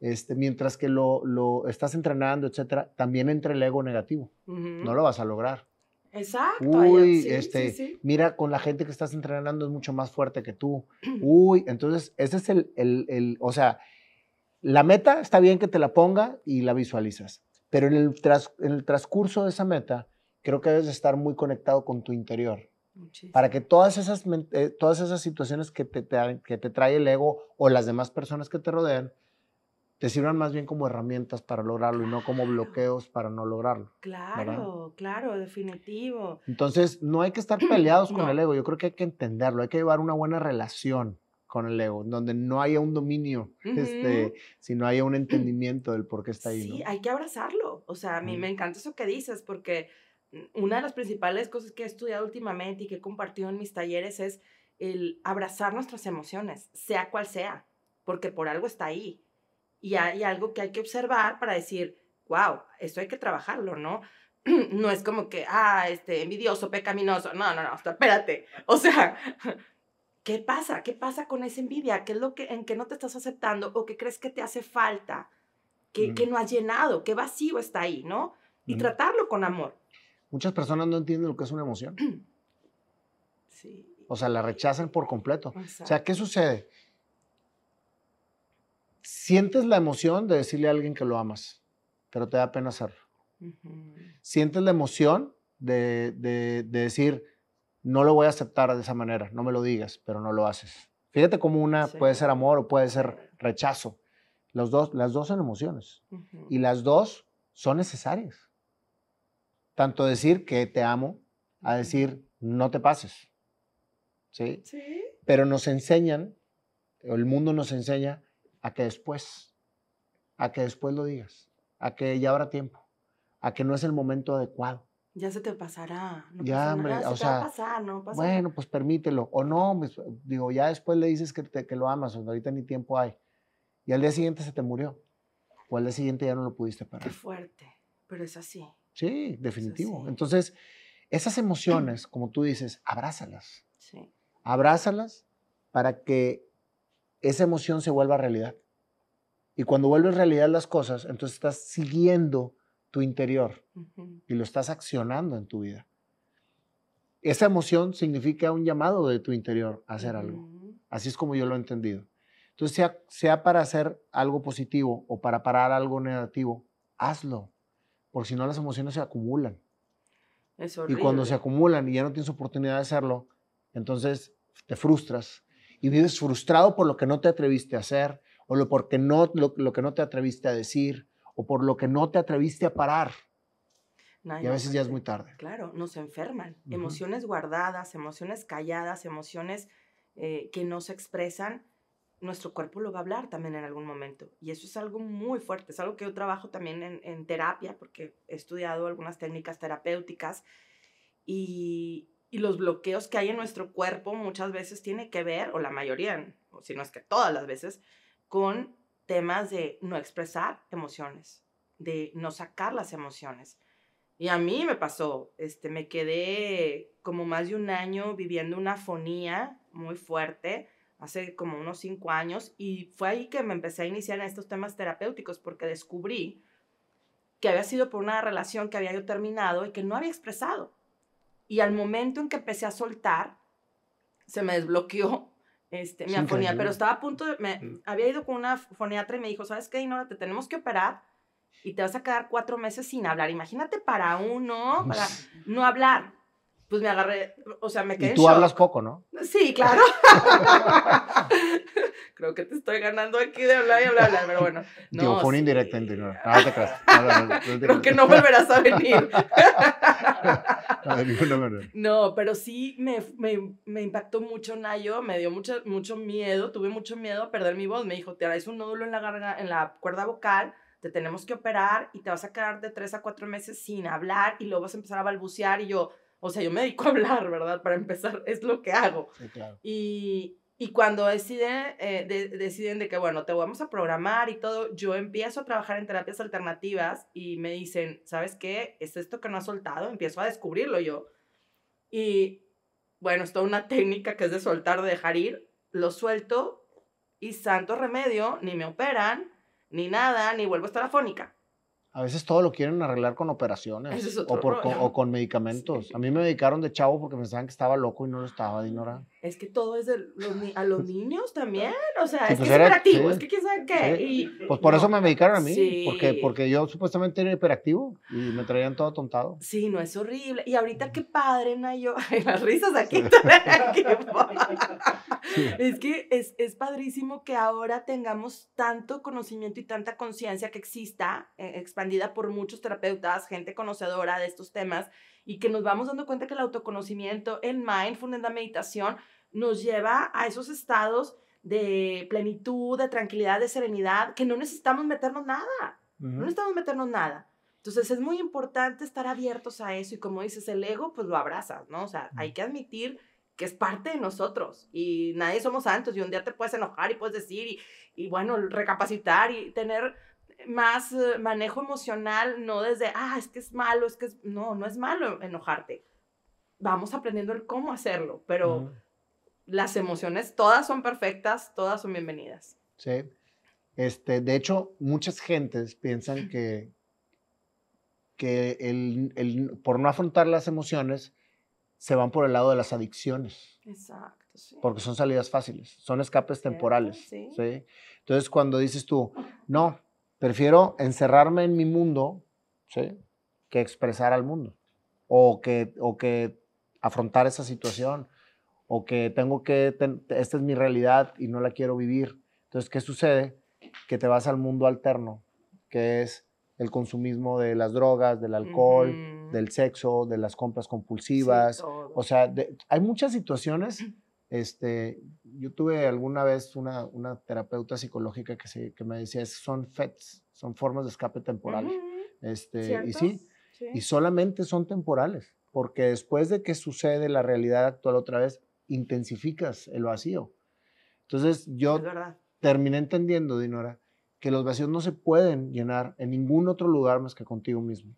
Este, mientras que lo, lo, estás entrenando, etcétera, también entra el ego negativo. No lo vas a lograr. Exacto. Uy, este, mira, con la gente que estás entrenando es mucho más fuerte que tú. Uy, entonces ese es el, el, el, o sea, la meta está bien que te la ponga y la visualizas, pero en el, tras, en el transcurso de esa meta, creo que debes estar muy conectado con tu interior. Para que todas esas, eh, todas esas situaciones que te, que te trae el ego o las demás personas que te rodean, te sirvan más bien como herramientas para lograrlo y no como bloqueos para no lograrlo. Claro, claro, definitivo. Entonces, no hay que estar peleados con el ego, yo creo que hay que entenderlo, hay que llevar una buena relación con el ego, donde no haya un dominio, este, sino haya un entendimiento del por qué está ahí. Sí, hay que abrazarlo. O sea, a mí me encanta eso que dices, porque una de las principales cosas que he estudiado últimamente y que he compartido en mis talleres es el abrazar nuestras emociones, sea cual sea, porque por algo está ahí. Y hay algo que hay que observar para decir, wow, esto hay que trabajarlo, ¿no? No es como que, ah, este, envidioso, pecaminoso. No, no, no, espérate. O sea, ¿qué pasa? ¿Qué pasa con esa envidia? ¿Qué es lo que, en que no te estás aceptando o qué crees que te hace falta? ¿Qué, que no has llenado? ¿Qué vacío está ahí, no? Y tratarlo con amor. Muchas personas no entienden lo que es una emoción. Sí. O sea, la rechazan por completo. O sea, ¿qué sucede? Sientes la emoción de decirle a alguien que lo amas, pero te da pena hacerlo. Sientes la emoción de, de, decir, no lo voy a aceptar de esa manera, no me lo digas, pero no lo haces. Fíjate cómo una puede ser amor o puede ser rechazo. Los dos, las dos son emociones y las dos son necesarias. Tanto decir que te amo a decir no te pases. ¿Sí? Sí. Pero nos enseñan, el mundo nos enseña a que después, a que después lo digas, a que ya habrá tiempo, a que no es el momento adecuado. Ya se te pasará. ya, hombre, o sea, bueno, pues permítelo. O no, pues, digo, ya después le dices que, que lo amas, o ahorita ni tiempo hay. Y al día siguiente se te murió. O al día siguiente ya no lo pudiste parar. Qué fuerte, pero es así. Sí, definitivo. Entonces, esas emociones, como tú dices, abrázalas. Sí. Abrázalas para que esa emoción se vuelva realidad. Y cuando vuelves realidad las cosas, entonces estás siguiendo tu interior y lo estás accionando en tu vida. Esa emoción significa un llamado de tu interior a hacer algo. Así es como yo lo he entendido. Entonces, sea, sea para hacer algo positivo o para parar algo negativo, hazlo porque si no las emociones se acumulan. Y cuando se acumulan y ya no tienes oportunidad de hacerlo, entonces te frustras y vives frustrado por lo que no te atreviste a hacer o lo, porque no, lo, que no te atreviste a decir o por lo que no te atreviste a parar. y a veces ya es muy tarde. Claro, nos enferman. Emociones guardadas, emociones calladas, emociones eh, que no se expresan, nuestro cuerpo lo va a hablar también en algún momento. Y eso es algo muy fuerte, es algo que yo trabajo también en, terapia, porque he estudiado algunas técnicas terapéuticas y, y los bloqueos que hay en nuestro cuerpo muchas veces tiene que ver, o la mayoría, o si no es que todas las veces, con temas de no expresar emociones, de no sacar las emociones. Y a mí me pasó, este, me quedé como más de un año viviendo una fonía muy fuerte, hace como unos cinco años, y fue ahí que me empecé a iniciar en estos temas terapéuticos, porque descubrí que había sido por una relación que había yo terminado y que no había expresado. Y al momento en que empecé a soltar, se me desbloqueó este, mi afonía, pero estaba a punto de, me, mm. había ido con una foniatra y me dijo, ¿sabes qué, Inora? Te tenemos que operar y te vas a quedar cuatro meses sin hablar. Imagínate para uno, para no hablar pues me agarré, o sea, me quedé. Y tú hablas poco, ¿no? Sí, claro. Creo que te estoy ganando aquí de hablar y hablar, pero bueno. No, Digo, fue indirecta, no, no, te creas. Creo que no volverás a venir. no, pero sí me, me, me, impactó mucho Nayo, me dio mucho, mucho miedo, tuve mucho miedo a perder mi voz. Me dijo, te harás un nódulo en la, garganta, en la cuerda vocal, te tenemos que operar y te vas a quedar de tres a cuatro meses sin hablar y luego vas a empezar a balbucear y yo o sea, yo me dedico a hablar, ¿verdad? Para empezar, es lo que hago. Sí, claro. Y, y cuando deciden, eh, deciden de que, bueno, te vamos a programar y todo, yo empiezo a trabajar en terapias alternativas y me dicen, ¿sabes qué? Es esto que no has soltado, empiezo a descubrirlo yo. Y bueno, es toda una técnica que es de soltar, de dejar ir, lo suelto y santo remedio, ni me operan, ni nada, ni vuelvo a estar afónica. A veces todo lo quieren arreglar con operaciones o, por, o, con medicamentos. A mí me medicaron de chavo porque pensaban que estaba loco y no lo estaba, Dinora. Es que todo es de los, a los niños también, o sea, es pues que es hiperactivo, es que quién sabe qué. Y, pues por eso me medicaron a mí, porque, porque yo supuestamente era hiperactivo y me traían todo tontado. Sí, no, es horrible. Y ahorita qué padre, Nayo, las risas aquí. es que es, es padrísimo que ahora tengamos tanto conocimiento y tanta conciencia que exista, eh, expandida por muchos terapeutas, gente conocedora de estos temas, y que nos vamos dando cuenta que el autoconocimiento, el mindfulness, la meditación, nos lleva a esos estados de plenitud, de tranquilidad, de serenidad, que no necesitamos meternos nada, no necesitamos meternos nada. Entonces es muy importante estar abiertos a eso y como dices, el ego pues lo abrazas, ¿no? O sea, hay que admitir que es parte de nosotros y nadie somos santos y un día te puedes enojar y puedes decir y, y bueno, recapacitar y tener más eh, manejo emocional, no desde, ah, es que es malo, es que es, no, no es malo enojarte. Vamos aprendiendo el cómo hacerlo, pero las emociones todas son perfectas, todas son bienvenidas. Sí. Este, de hecho, muchas gentes piensan que, que el, el, por no afrontar las emociones, se van por el lado de las adicciones. Exacto, sí. Porque son salidas fáciles, son escapes temporales. Sí. ¿sí? Entonces, cuando dices tú, no, Prefiero encerrarme en mi mundo, ¿sí? Que expresar al mundo. O que, o que afrontar esa situación. O que tengo que, esta es mi realidad y no la quiero vivir. Entonces, ¿qué sucede? Que te vas al mundo alterno, que es el consumismo de las drogas, del alcohol, del sexo, de las compras compulsivas. o sea, hay muchas situaciones este, yo tuve alguna vez una, una terapeuta psicológica que, se, que me decía, son FETs, son formas de escape temporales. este, y sí, y solamente son temporales, porque después de que sucede la realidad actual otra vez, intensificas el vacío. Entonces yo terminé entendiendo, Dinora, que los vacíos no se pueden llenar en ningún otro lugar más que contigo mismo.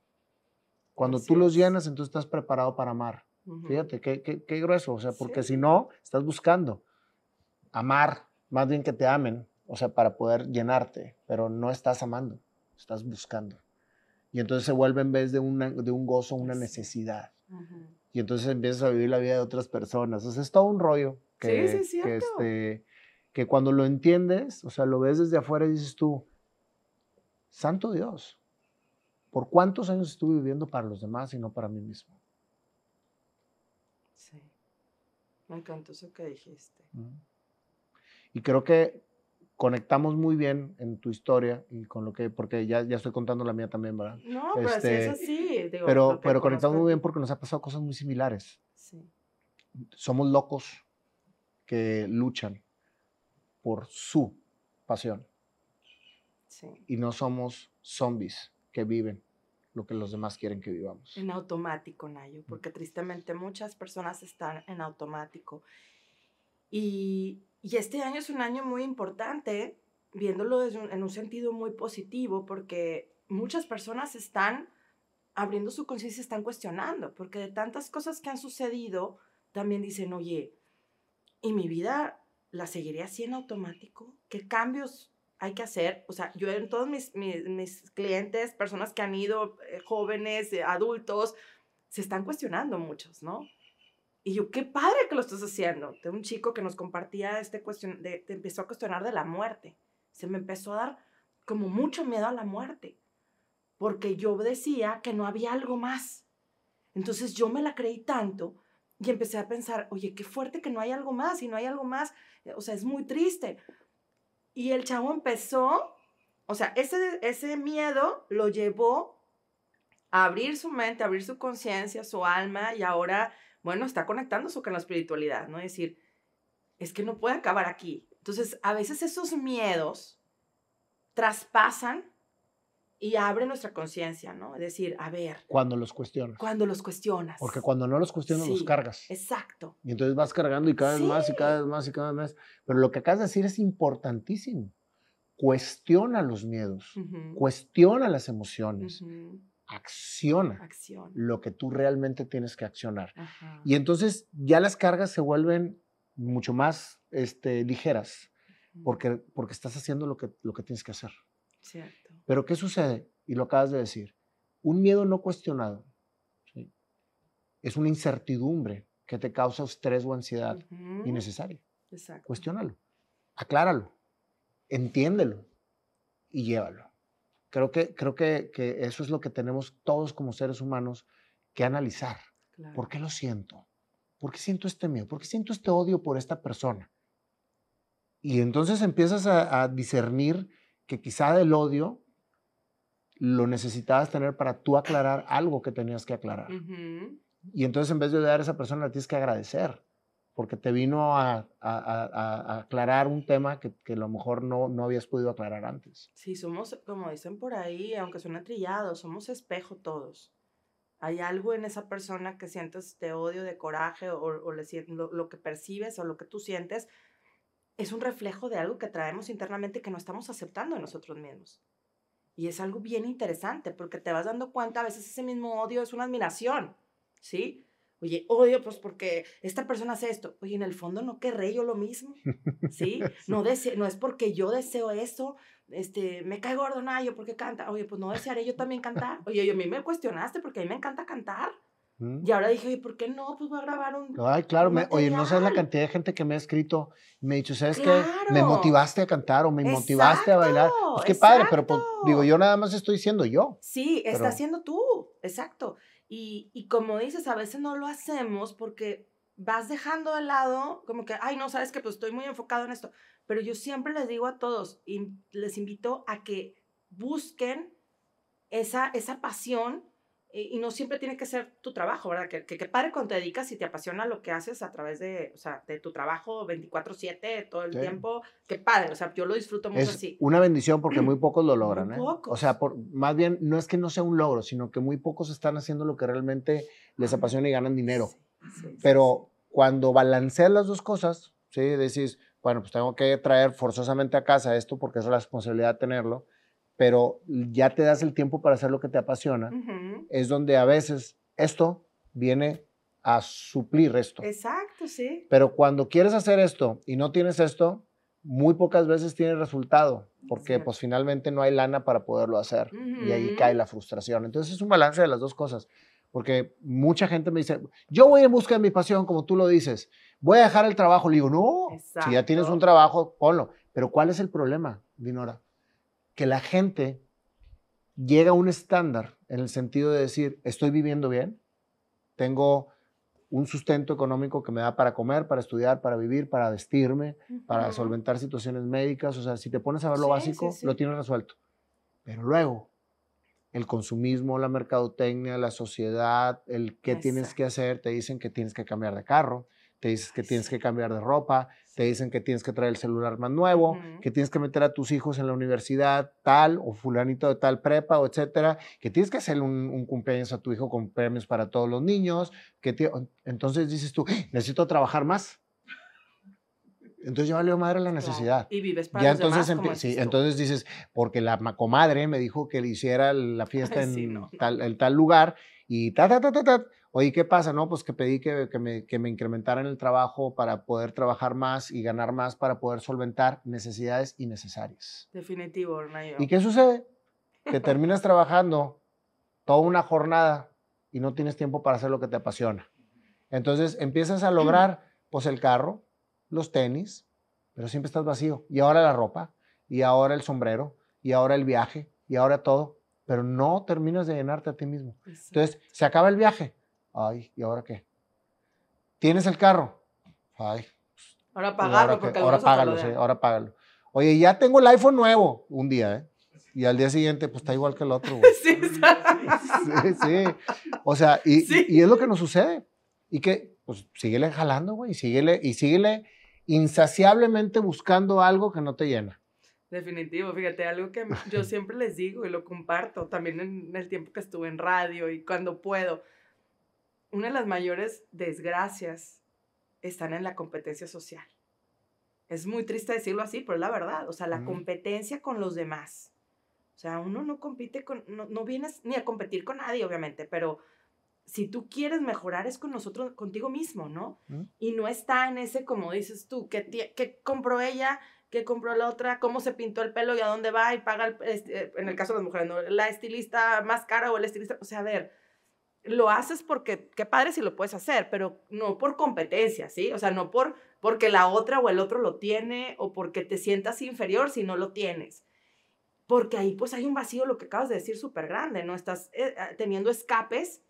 Cuando tú los llenas, entonces estás preparado para amar. Fíjate, qué, qué, grueso, o sea, porque si no, estás buscando amar, más bien que te amen, o sea, para poder llenarte, pero no estás amando, estás buscando. Y entonces se vuelve en vez de, una, de un gozo una necesidad. Y entonces empiezas a vivir la vida de otras personas. O sea, es todo un rollo que, que, este, que cuando lo entiendes, o sea, lo ves desde afuera y dices tú, Santo Dios, ¿por cuántos años estuve viviendo para los demás y no para mí mismo? Me encantó eso que dijiste. Y creo que conectamos muy bien en tu historia y con lo que, porque ya, ya estoy contando la mía también, ¿verdad? No, pero es este, así. pero pero conectamos muy bien porque nos ha pasado cosas muy similares. Sí. Somos locos que luchan por su pasión. Sí. Y no somos zombies que viven lo que los demás quieren que vivamos. En automático, Nayo, porque tristemente muchas personas están en automático. Y, y este año es un año muy importante, viéndolo en un sentido muy positivo, porque muchas personas están abriendo su conciencia, están cuestionando, porque de tantas cosas que han sucedido, también dicen, oye, ¿y mi vida la seguiré así en automático? ¿Qué cambios hay que hacer? O sea, yo en todos mis, mis, clientes, personas que han ido, eh, jóvenes, eh, adultos, se están cuestionando muchos, ¿no? Y yo, qué padre que lo estás haciendo. De un chico que nos compartía este cuestión, de, te empezó a cuestionar de la muerte. Se me empezó a dar como mucho miedo a la muerte, porque yo decía que no había algo más. Entonces yo me la creí tanto y empecé a pensar, oye, qué fuerte que no hay algo más y no hay algo más. O sea, es muy triste. Y el chavo empezó, o sea, ese, ese miedo lo llevó a abrir su mente, a abrir su conciencia, su alma y ahora bueno, está conectándose con la espiritualidad, ¿no? Es decir, es que no puede acabar aquí. Entonces, a veces esos miedos traspasan y abren nuestra conciencia, ¿no? Es decir, a ver. Cuando los cuestionas. Cuando los cuestionas. Porque cuando no los cuestionas, los cargas. Exacto. Y entonces vas cargando y cada vez más y cada vez más y cada vez más. Pero lo que acabas de decir es importantísimo. Cuestiona los miedos, cuestiona las emociones, acciona, lo que tú realmente tienes que accionar. Y entonces ya las cargas se vuelven mucho más este, ligeras porque, porque estás haciendo lo que, lo que tienes que hacer. Cierto. Pero ¿qué sucede? Y lo acabas de decir. Un miedo no cuestionado es una incertidumbre que te causa estrés o ansiedad innecesaria. Exacto. Cuestiónalo, acláralo, entiéndelo y llévalo. Creo que, creo que, que, eso es lo que tenemos todos como seres humanos que analizar. ¿Por qué lo siento? ¿Por qué siento este miedo? ¿Por qué siento este odio por esta persona? Y entonces empiezas a, discernir que quizá del odio lo necesitabas tener para tú aclarar algo que tenías que aclarar. Y entonces en vez de odiar a esa persona, le tienes que agradecer porque te vino a, aclarar un tema que, a lo mejor no, no habías podido aclarar antes. Sí, somos, como dicen por ahí, aunque suene trillado, somos espejo todos. Hay algo en esa persona que sientes de odio, de coraje, o, le, lo, lo que percibes o lo que tú sientes, es un reflejo de algo que traemos internamente que no estamos aceptando en nosotros mismos. Y es algo bien interesante porque te vas dando cuenta, a veces ese mismo odio es una admiración, ¿sí? Oye, odio, pues porque esta persona hace esto. Oye, en el fondo no querré yo lo mismo, ¿sí? No, no es porque yo deseo eso, este, me cae gordo Nayo porque canta. Oye, pues no desearé yo también cantar. Oye, a mí me cuestionaste porque a mí me encanta cantar. Mm. Y ahora dije, oye, ¿por qué no? Pues voy a grabar un. Ay, claro, oye, no sabes la cantidad de gente que me ha escrito me ha dicho, ¿sabes qué? Me motivaste a cantar o me motivaste a bailar. Pues qué padre, pero pues, digo, yo nada más estoy siendo yo. Sí, está siendo tú, exacto. Y, como dices, a veces no lo hacemos porque vas dejando de lado, como que, ay, no, sabes que pues estoy muy enfocado en esto. Pero yo siempre les digo a todos y les invito a que busquen esa, esa pasión y no siempre tiene que ser tu trabajo, ¿verdad? Que, que, padre cuando te dedicas y te apasiona lo que haces a través de, o sea, de tu trabajo 24/7 todo el tiempo, qué padre, o sea, yo lo disfruto mucho es así. Una bendición porque muy pocos lo logran, muy ¿eh? Pocos. O sea, por, más bien, no es que no sea un logro, sino que muy pocos están haciendo lo que realmente les apasiona y ganan dinero. Pero cuando balanceas las dos cosas, ¿sí? Decís, bueno, pues tengo que traer forzosamente a casa esto porque es la responsabilidad de tenerlo pero ya te das el tiempo para hacer lo que te apasiona, es donde a veces esto viene a suplir esto. Exacto, sí. Pero cuando quieres hacer esto y no tienes esto, muy pocas veces tienes resultado, porque pues finalmente no hay lana para poderlo hacer y ahí cae la frustración. Entonces es un balance de las dos cosas, porque mucha gente me dice, yo voy en busca de mi pasión, como tú lo dices, voy a dejar el trabajo. Le digo, no, si ya tienes un trabajo, ponlo. Pero ¿cuál es el problema, Dinora? Que la gente llega a un estándar en el sentido de decir, estoy viviendo bien, tengo un sustento económico que me da para comer, para estudiar, para vivir, para vestirme, para solventar situaciones médicas. O sea, si te pones a ver lo básico, lo tienes resuelto. Pero luego, el consumismo, la mercadotecnia, la sociedad, el qué tienes que hacer, te dicen que tienes que cambiar de carro, te dices que tienes que cambiar de ropa, te dicen que tienes que traer el celular más nuevo, que tienes que meter a tus hijos en la universidad tal o fulanito de tal prepa o etcétera, que tienes que hacer un, cumpleaños a tu hijo con premios para todos los niños, que entonces dices tú, necesito trabajar más. Entonces ya valió madre la necesidad. Y vives para ya entonces demás, sí, entonces dices, porque la comadre me dijo que le hiciera la fiesta en, tal, en tal lugar y ta, ta, ta, ta, ta. Oye, ¿qué pasa? No, pues que pedí que, que, me, que me incrementaran el trabajo para poder trabajar más y ganar más para poder solventar necesidades innecesarias. Definitivo, Nayo. ¿Y qué sucede? Que terminas trabajando toda una jornada y no tienes tiempo para hacer lo que te apasiona. Entonces empiezas a lograr, pues el carro, los tenis, pero siempre estás vacío. Y ahora la ropa, y ahora el sombrero, y ahora el viaje, y ahora todo, pero no terminas de llenarte a ti mismo. Entonces se acaba el viaje Ay, ¿y ahora qué? ¿Tienes el carro? Ay. Ahora pagarlo, porque ahora págalo, sí, ahora págalo. Oye, ya tengo el iPhone nuevo un día, ¿eh? Y al día siguiente, pues está igual que el otro. Sí, sí, sí. O sea, y, y, es lo que nos sucede. Y que, pues, síguele jalando, güey, y síguele, y síguele insaciablemente buscando algo que no te llena. Definitivo, fíjate, algo que yo siempre les digo y lo comparto también en el tiempo que estuve en radio y cuando puedo una de las mayores desgracias están en la competencia social. Es muy triste decirlo así, pero es la verdad. O sea, la competencia con los demás. O sea, uno no compite con, no, vienes ni a competir con nadie, obviamente, pero si tú quieres mejorar es con nosotros, contigo mismo, ¿no? Y no está en ese, como dices tú, que, que compró ella, que compró la otra, cómo se pintó el pelo y a dónde va y paga, este, en el caso de las mujeres, ¿no? la estilista más cara o el estilista, o sea, a ver, lo haces porque, qué padre si lo puedes hacer, pero no por competencia, ¿sí? O sea, no por porque la otra o el otro lo tiene o porque te sientas inferior si no lo tienes. Porque ahí pues hay un vacío, lo que acabas de decir, súper grande, ¿no? Estás eh, eh, teniendo escapes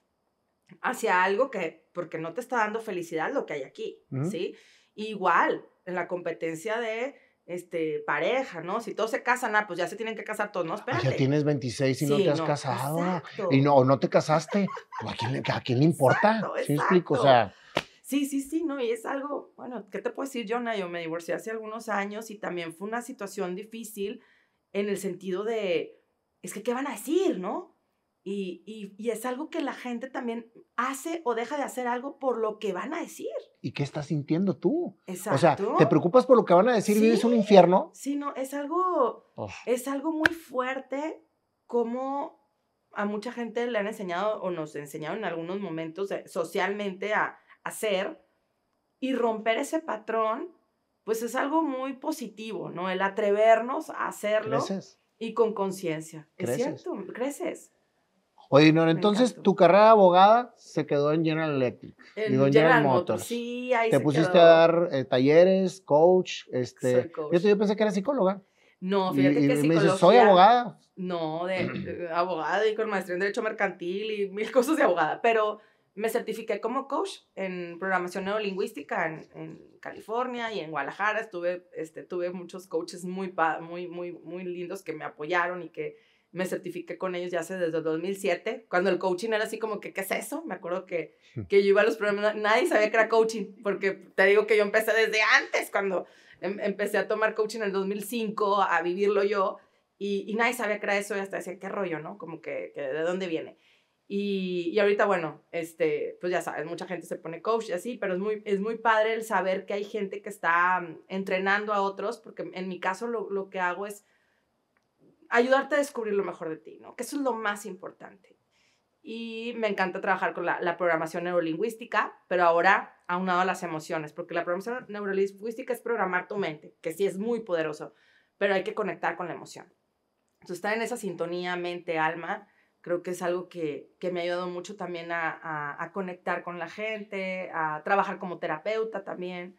hacia algo que, porque no te está dando felicidad lo que hay aquí, ¿sí? Igual, en la competencia de este, pareja, ¿no? Si todos se casan, ah, pues ya se tienen que casar todos, ¿no? Espérate. ya tienes 26 y no te has casado. Y no, no te casaste. ¿A quién, le, a quién le importa? ¿Sí explico? O sea... Sí, sí, sí, ¿no? Y es algo, bueno, ¿qué te puedo decir, Jonah? Yo me divorcié hace algunos años y también fue una situación difícil en el sentido de, es que, ¿qué van a decir, no? Y, y, es algo que la gente también hace o deja de hacer algo por lo que van a decir. ¿Y qué estás sintiendo tú? Exacto. O sea, ¿te preocupas por lo que van a decir vives un infierno? Sí, no, es algo, es algo muy fuerte como a mucha gente le han enseñado o nos enseñado en algunos momentos socialmente a hacer y romper ese patrón, pues es algo muy positivo, ¿no? El atrevernos a hacerlo. Creces. Y con conciencia. Es cierto, creces. Oye, no, entonces tu carrera de abogada se quedó en General Electric. En General, General Motors. Sí, ahí Te pusiste a dar eh, talleres, coach, este. Yo, pensé que era psicóloga. No, fíjate que y me dices, soy abogada. No, de, abogada y con maestría en Derecho Mercantil y mil cosas de abogada, pero me certifiqué como coach en programación neurolingüística en, en California y en Guadalajara. Estuve, este, tuve muchos coaches muy, muy, muy, muy lindos que me apoyaron y que me certifiqué con ellos ya hace desde 2007, cuando el coaching era así como que, ¿qué es eso? Me acuerdo que, que yo iba a los programas, nadie sabía que era coaching, porque te digo que yo empecé desde antes, cuando em, empecé a tomar coaching en el 2005, a vivirlo yo, y, y, nadie sabía que era eso, y hasta decía, ¿qué rollo, no? Como que, que ¿de dónde viene? Y, y, ahorita, bueno, este, pues ya sabes, mucha gente se pone coach y así, pero es muy, es muy padre el saber que hay gente que está mm, entrenando a otros, porque en mi caso lo, lo que hago es ayudarte a descubrir lo mejor de ti, ¿no? Que eso es lo más importante. Y me encanta trabajar con la, programación neurolingüística, pero ahora aunado a las emociones, porque la programación neurolingüística es programar tu mente, que sí es muy poderoso, pero hay que conectar con la emoción. Entonces, estar en esa sintonía mente-alma, creo que es algo que, me ha ayudado mucho también a, a, conectar con la gente, a trabajar como terapeuta también,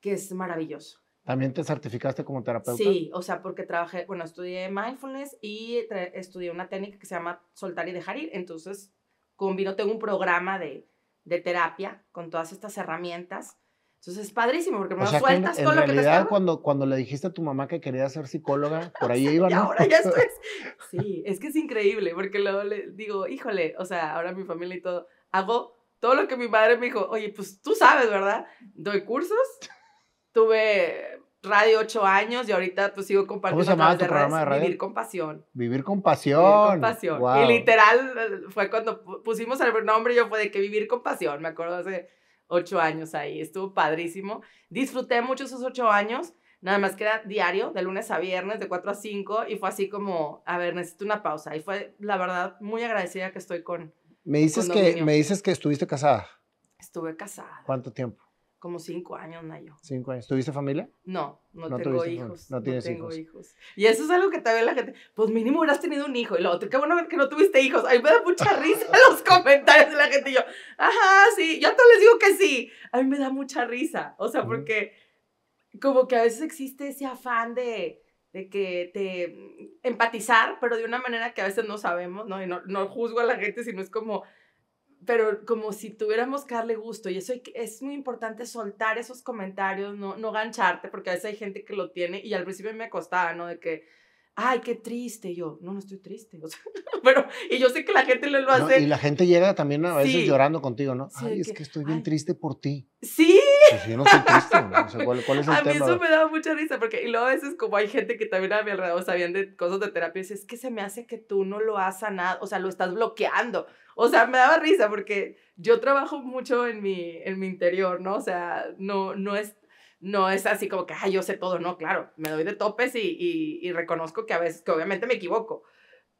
que es maravilloso. ¿También te certificaste como terapeuta? Sí, o sea, porque trabajé, bueno, estudié mindfulness y estudié una técnica que se llama soltar y dejar ir. Entonces, combino, tengo un programa de, de terapia con todas estas herramientas. Entonces es padrísimo porque me lo sueltas en, con lo que te cuando, cuando le dijiste a tu mamá que quería ser psicóloga, por ahí iba, ¿no? y ahora ya estoy. Sí, es que es increíble porque luego le digo, híjole, o sea, ahora mi familia y todo, hago todo lo que mi madre me dijo, oye, pues tú sabes, ¿verdad? Doy cursos, tuve radio ocho años y ahorita pues sigo compartiendo ¿Cómo se llamaba tu programa de radio? Vivir con pasión. Vivir con pasión. Vivir con pasión. Y literal fue cuando pusimos el nombre, yo fue de que vivir con pasión, me acuerdo hace ocho años ahí, estuvo padrísimo. Disfruté mucho esos ocho años, nada más que era diario, de lunes a viernes, de cuatro a cinco, y fue así como, a ver, necesito una pausa. Y fue, la verdad, muy agradecida que estoy con... Me dices, que, me dices que estuviste casada. Estuve casada. ¿Cuánto tiempo? Como cinco años, Nayo. Cinco años. ¿Tuviste familia? No, no, tengo hijos. No tienes tengo hijos. Y eso es algo que también la gente, pues mínimo hubieras tenido un hijo. Y lo otro, qué bueno que no tuviste hijos. A mí me da mucha risa los comentarios de la gente. Y yo, ajá, sí, yo a todos les digo que sí. A mí me da mucha risa. O sea, porque como que a veces existe ese afán de, de que te empatizar, pero de una manera que a veces no sabemos, ¿no? Y no, no juzgo a la gente, sino es como pero como si tuviéramos que darle gusto y eso es muy importante soltar esos comentarios, no, no gancharte, porque a veces hay gente que lo tiene y al principio me costaba, ¿no? De que, ay, qué triste, yo, no, no estoy triste, o sea, pero, y yo sé que la gente lo, hace. y la gente llega también a veces llorando contigo, ¿no? ay, es que, estoy bien triste por ti. Sí. Pues yo no estoy triste, ¿no? ¿cuál, es el a mí eso me daba mucha risa, porque, y luego a veces como hay gente que también a mi alrededor sabían de cosas de terapia, y es que se me hace que tú no lo has sanado, o sea, lo estás bloqueando, o sea, me daba risa porque yo trabajo mucho en mi, en mi interior, ¿no? O sea, no, no, es, no es así como que, ay, yo sé todo, no, claro, me doy de topes y, y, reconozco que a veces, que obviamente me equivoco.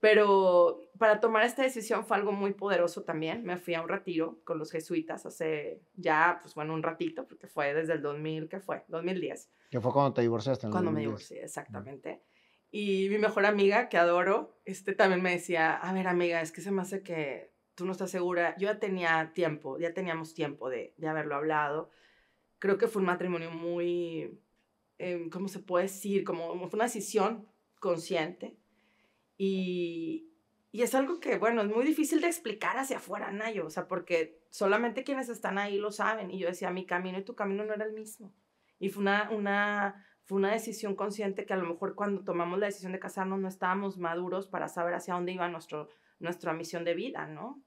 Pero para tomar esta decisión fue algo muy poderoso también. Me fui a un retiro con los jesuitas hace ya, pues bueno, un ratito, porque fue desde el 2000, ¿qué fue? 2010. Que fue cuando te divorciaste. cuando me divorcié, exactamente. Y mi mejor amiga, que adoro, este también me decía, a ver amiga, es que se me hace que tú no estás segura. Yo ya tenía tiempo, ya teníamos tiempo de, de haberlo hablado. Creo que fue un matrimonio muy, eh, ¿cómo se puede decir? Como fue una decisión consciente. Y, y es algo que, bueno, es muy difícil de explicar hacia afuera, Nayo, o sea, porque solamente quienes están ahí lo saben. Y yo decía, mi camino y tu camino no era el mismo. Y fue una, una, fue una decisión consciente que a lo mejor cuando tomamos la decisión de casarnos no estábamos maduros para saber hacia dónde iba nuestro, nuestra misión de vida, ¿no?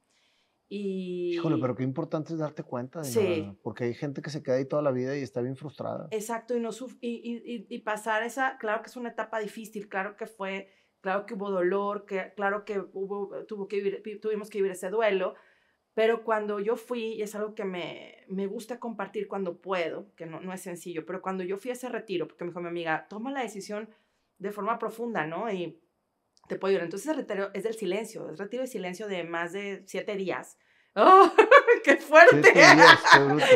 Y... Híjole, pero qué importante es darte cuenta de sí. porque hay gente que se queda ahí toda la vida y está bien frustrada. Exacto, y, no y, y, pasar esa, claro que es una etapa difícil, claro que fue, claro que hubo dolor, que, claro que hubo, tuvo que vivir, tuvimos que vivir ese duelo, pero cuando yo fui, y es algo que me, me gusta compartir cuando puedo, que no, no es sencillo, pero cuando yo fui a ese retiro, porque me dijo mi amiga, toma la decisión de forma profunda, ¿no? Y te puedo ir. Entonces el retiro es del silencio, es retiro de silencio de más de siete días. ¡Oh, qué fuerte!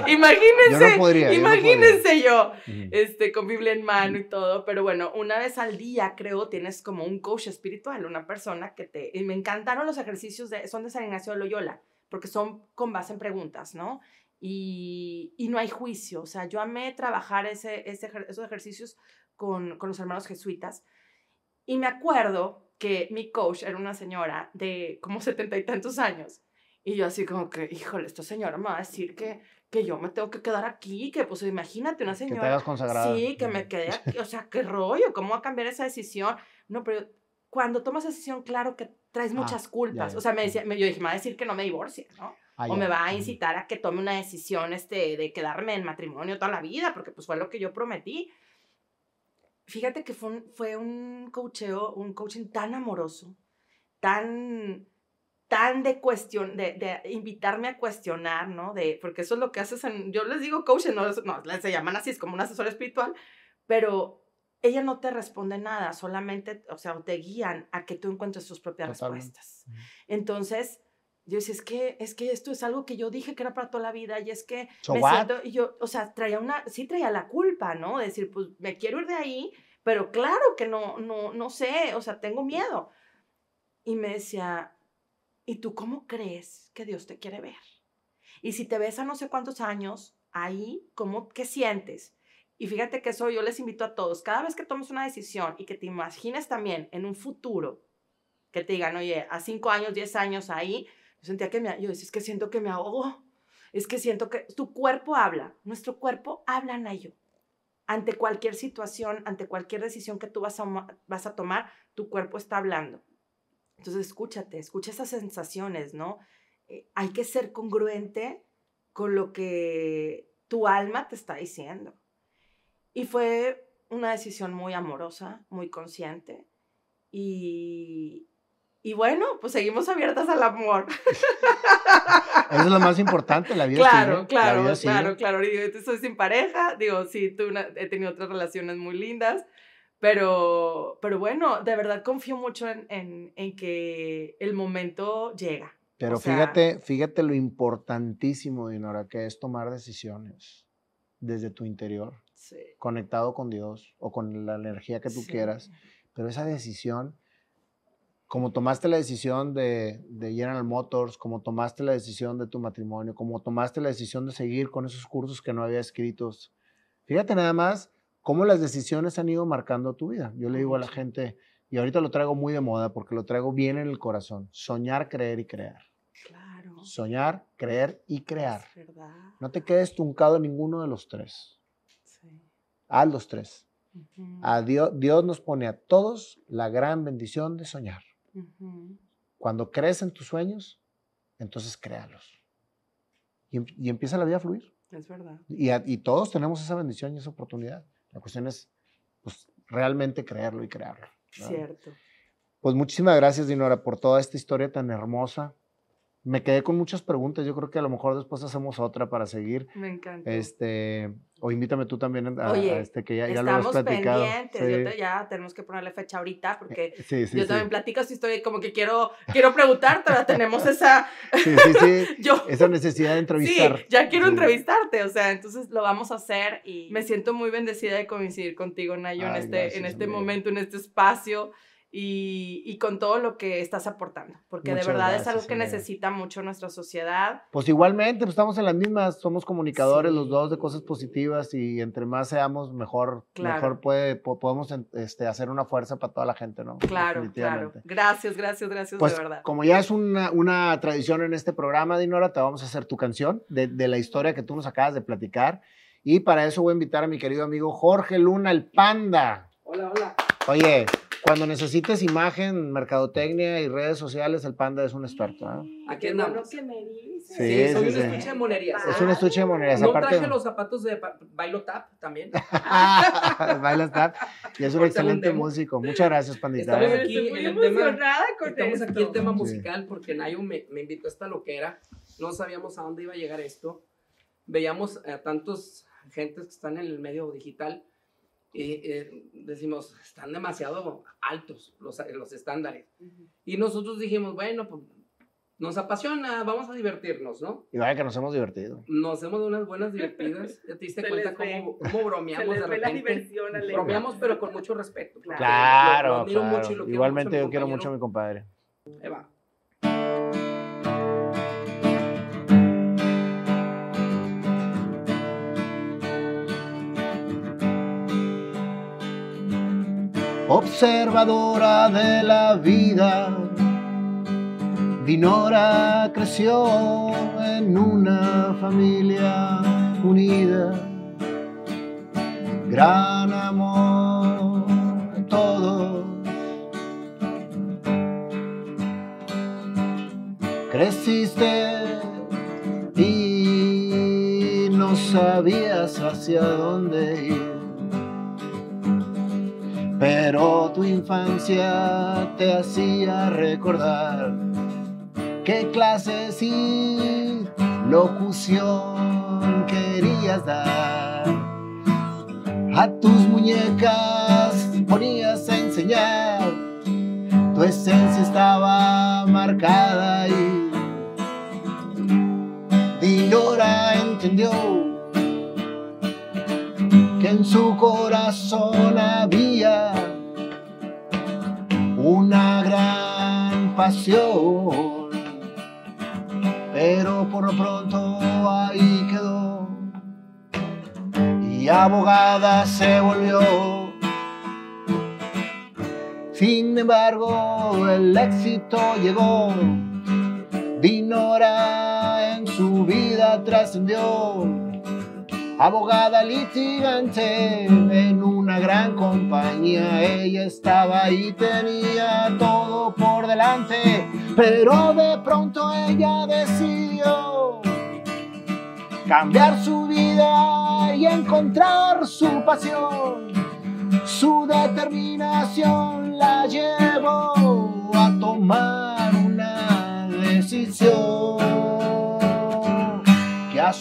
imagínense, imagínense yo, este, con Biblia en mano y todo, pero bueno, una vez al día creo tienes como un coach espiritual, una persona que te... Y me encantaron los ejercicios, de, son de San Ignacio de Loyola, porque son con base en preguntas, ¿no? Y, y no hay juicio, o sea, yo amé trabajar ese, ese esos ejercicios con, con los hermanos jesuitas, y me acuerdo que mi coach era una señora de como setenta y tantos años. Y yo así como que, híjole, esta señora me va a decir que, que yo me tengo que quedar aquí, que pues imagínate una señora. Que te hagas consagrada. Sí, que me quede aquí, o sea, qué rollo, ¿cómo va a cambiar esa decisión? No, pero cuando tomas esa decisión, claro que traes ah, muchas culpas. o sea, me decía, yo dije, me va a decir que no me divorcie, ¿no? Ah, o me va a incitar a que tome una decisión este, de quedarme en matrimonio toda la vida, porque pues fue lo que yo prometí fíjate que fue un, fue un coacheo, un coaching tan amoroso, tan, tan de cuestión, de, de, invitarme a cuestionar, ¿no? De, porque eso es lo que haces en, yo les digo coaching, no, no se llaman así, es como un asesor espiritual, pero ella no te responde nada, solamente, o sea, te guían a que tú encuentres tus propias respuestas. Entonces, yo decía, es que, es que esto es algo que yo dije que era para toda la vida y es que me siento, y yo, o sea, traía una, sí traía la culpa, ¿no? decir, pues me quiero ir de ahí, pero claro que no, no, no sé, o sea, tengo miedo. Y me decía, ¿y tú cómo crees que Dios te quiere ver? Y si te ves a no sé cuántos años, ahí, ¿cómo, qué sientes? Y fíjate que eso yo les invito a todos, cada vez que tomes una decisión y que te imagines también en un futuro, que te digan, oye, a cinco años, diez años ahí, yo sentía que me, yo decía, es que siento que me ahogo, es que siento que tu cuerpo habla, nuestro cuerpo habla ello. Ante cualquier situación, ante cualquier decisión que tú vas a, vas a tomar, tu cuerpo está hablando. Entonces escúchate, escucha esas sensaciones, ¿no? Eh, hay que ser congruente con lo que tu alma te está diciendo. Y fue una decisión muy amorosa, muy consciente. Y, y bueno, pues seguimos abiertas al amor. Eso es lo más importante, la vida claro, Claro, claro, claro. Digo, estoy sin pareja, digo, sí, tú he tenido otras relaciones muy lindas, pero, pero bueno, de verdad confío mucho en, en, en que el momento llega. Pero fíjate, fíjate lo importantísimo, Dinora, que es tomar decisiones desde tu interior, conectado con Dios o con la energía que tú quieras. Pero esa decisión, como tomaste la decisión de, de General Motors, como tomaste la decisión de tu matrimonio, como tomaste la decisión de seguir con esos cursos que no había escritos, fíjate nada más cómo las decisiones han ido marcando tu vida. Yo le digo a la gente, y ahorita lo traigo muy de moda porque lo traigo bien en el corazón, soñar, creer y crear. Soñar, creer y crear. No te quedes tuncado en ninguno de los tres. Haz los tres. a Dios, Dios, nos pone a todos la gran bendición de soñar. Cuando crees en tus sueños, entonces créalos. Y, y, empieza la vida a fluir. Es verdad. Y, y, todos tenemos esa bendición y esa oportunidad. La cuestión es pues, realmente creerlo y crearlo. Cierto. Pues muchísimas gracias, Dinora, por toda esta historia tan hermosa, me quedé con muchas preguntas. Yo creo que a lo mejor después hacemos otra para seguir. Me encanta. Este, o invítame tú también a, Oye, este que ya, ya lo hemos platicado. Pendientes. ya tenemos que ponerle fecha ahorita porque eh, yo también platico si estoy como que quiero quiero preguntar, pero tenemos esa sí, sí, sí. yo, esa necesidad de entrevistar. Sí, ya quiero entrevistarte, o sea, entonces lo vamos a hacer y me siento muy bendecida de coincidir contigo, Nayo, en este en este momento, en este espacio y, con todo lo que estás aportando, porque de verdad es algo que necesita mucho nuestra sociedad. Pues igualmente, pues estamos en las mismas, somos comunicadores los dos de cosas positivas y entre más seamos, mejor, mejor puede, podemos este, hacer una fuerza para toda la gente, ¿no? Claro, claro. Gracias, gracias, gracias, pues, de verdad. Como ya es una, una, tradición en este programa, Dinora, te vamos a hacer tu canción de, de la historia que tú nos acabas de platicar. Y para eso voy a invitar a mi querido amigo Jorge Luna, el Panda. Hola, hola. Oye, cuando necesites imagen, mercadotecnia y redes sociales, el Panda es un experto. ¿eh? Aquí andamos. que me dices. Sí, sí, soy un estuche de monerías. Es un estuche de monerías. No traje los zapatos de Bailo Tap también. Bailo Tap. Y es un excelente músico. Muchas gracias, Pandita. Estamos aquí en el tema. Estamos aquí en tema musical porque Nayo me, me invitó a esta loquera. No sabíamos a dónde iba a llegar esto. Veíamos a tantos gentes que están en el medio digital eh, decimos, están demasiado altos los, los estándares. Y nosotros dijimos, bueno, pues nos apasiona, vamos a divertirnos, ¿no? Y vaya que nos hemos divertido. Nos hemos dado unas buenas divertidas. Ya te diste cuenta cómo, cómo, bromeamos de repente. La diversión, bromeamos, pero con mucho respeto. Claro, claro. Igualmente yo quiero mucho a mi compadre. Eva. Observadora de la vida. Dinora creció en una familia unida, gran amor en todos. Creciste y no sabías hacia dónde ir pero tu infancia te hacía recordar qué clases y locución querías dar. A tus muñecas ponías a enseñar, tu esencia estaba marcada y Dinora entendió que en su corazón pero por lo pronto ahí quedó. Y abogada se volvió. Sin embargo, el éxito llegó, Dinora en su vida trascendió abogada litigante en una gran compañía. Ella estaba y tenía todo por delante, pero de pronto ella decidió cambiar su vida y encontrar su pasión. Su determinación la llevó a tomar una decisión que a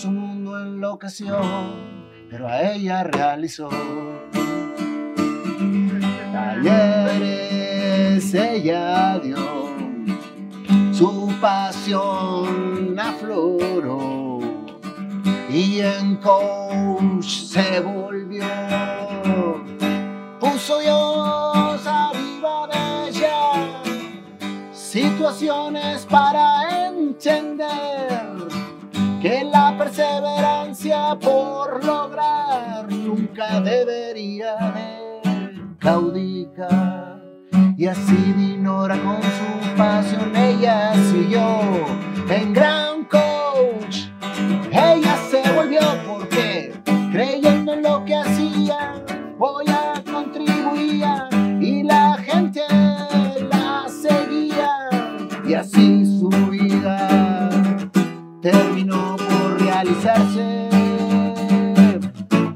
enloqueció, pero a ella realizó. Talleres ella dio, su pasión afloró y en coach se volvió. Puso Dios arriba de ella situaciones para entender que la perseverancia por lograr nunca debería de caudicar. Y así Dinora con su pasión, ella siguió en gran coach. Ella se volvió porque creyendo en lo que hacía, voy a contribuir y la gente la seguía. Y así su vida terminó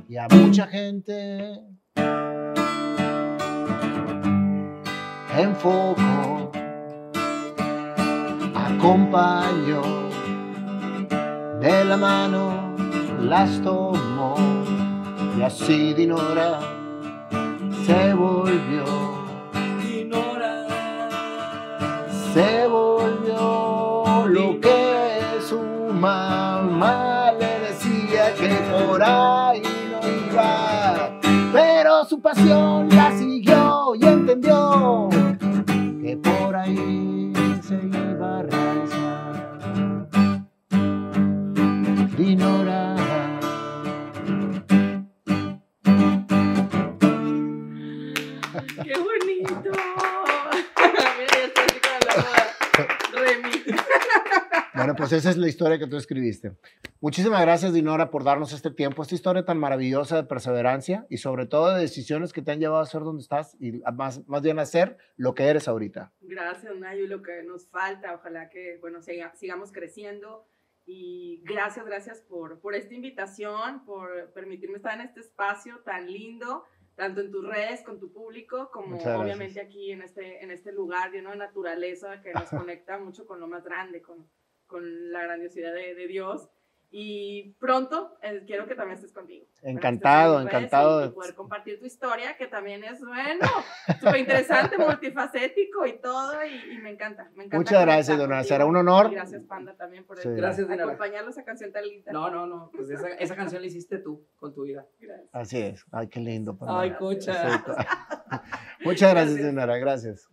Y a mucha gente. En foco acompañó de la mano las tomó y así Dinora se volvió la siguió y entendió que por ahí se iba a realizar Bueno, pues esa es la historia que tú escribiste. Muchísimas gracias, Dinora, por darnos este tiempo, esta historia tan maravillosa de perseverancia y sobre todo de decisiones que te han llevado a ser donde estás y más, más bien a ser lo que eres ahorita. Gracias, Nayo, y lo que nos falta, ojalá que, bueno, siga- sigamos creciendo. Y gracias, gracias por, por esta invitación, por permitirme estar en este espacio tan lindo, tanto en tus redes, con tu público, como obviamente aquí en este, en este lugar lleno de naturaleza que nos conecta mucho con lo más grande, con, con la grandiosidad de, de Dios. Y pronto eh, quiero que también estés contigo. Encantado, estés en encantado Y, poder compartir tu historia, que también es, bueno, súper interesante, multifacético y todo, y, y me encanta, me encanta. Muchas gracias, contigo. Será un honor. Y gracias, Panda, también por Sí. Gracias, Dinora. acompañarlos a canción tan linda. No, no, no. Pues esa, esa canción la hiciste tú con tu vida. Gracias. Así es. Ay, qué lindo. Pamela. Ay, cocha. Muchas gracias, Gracias. Dinora. Gracias.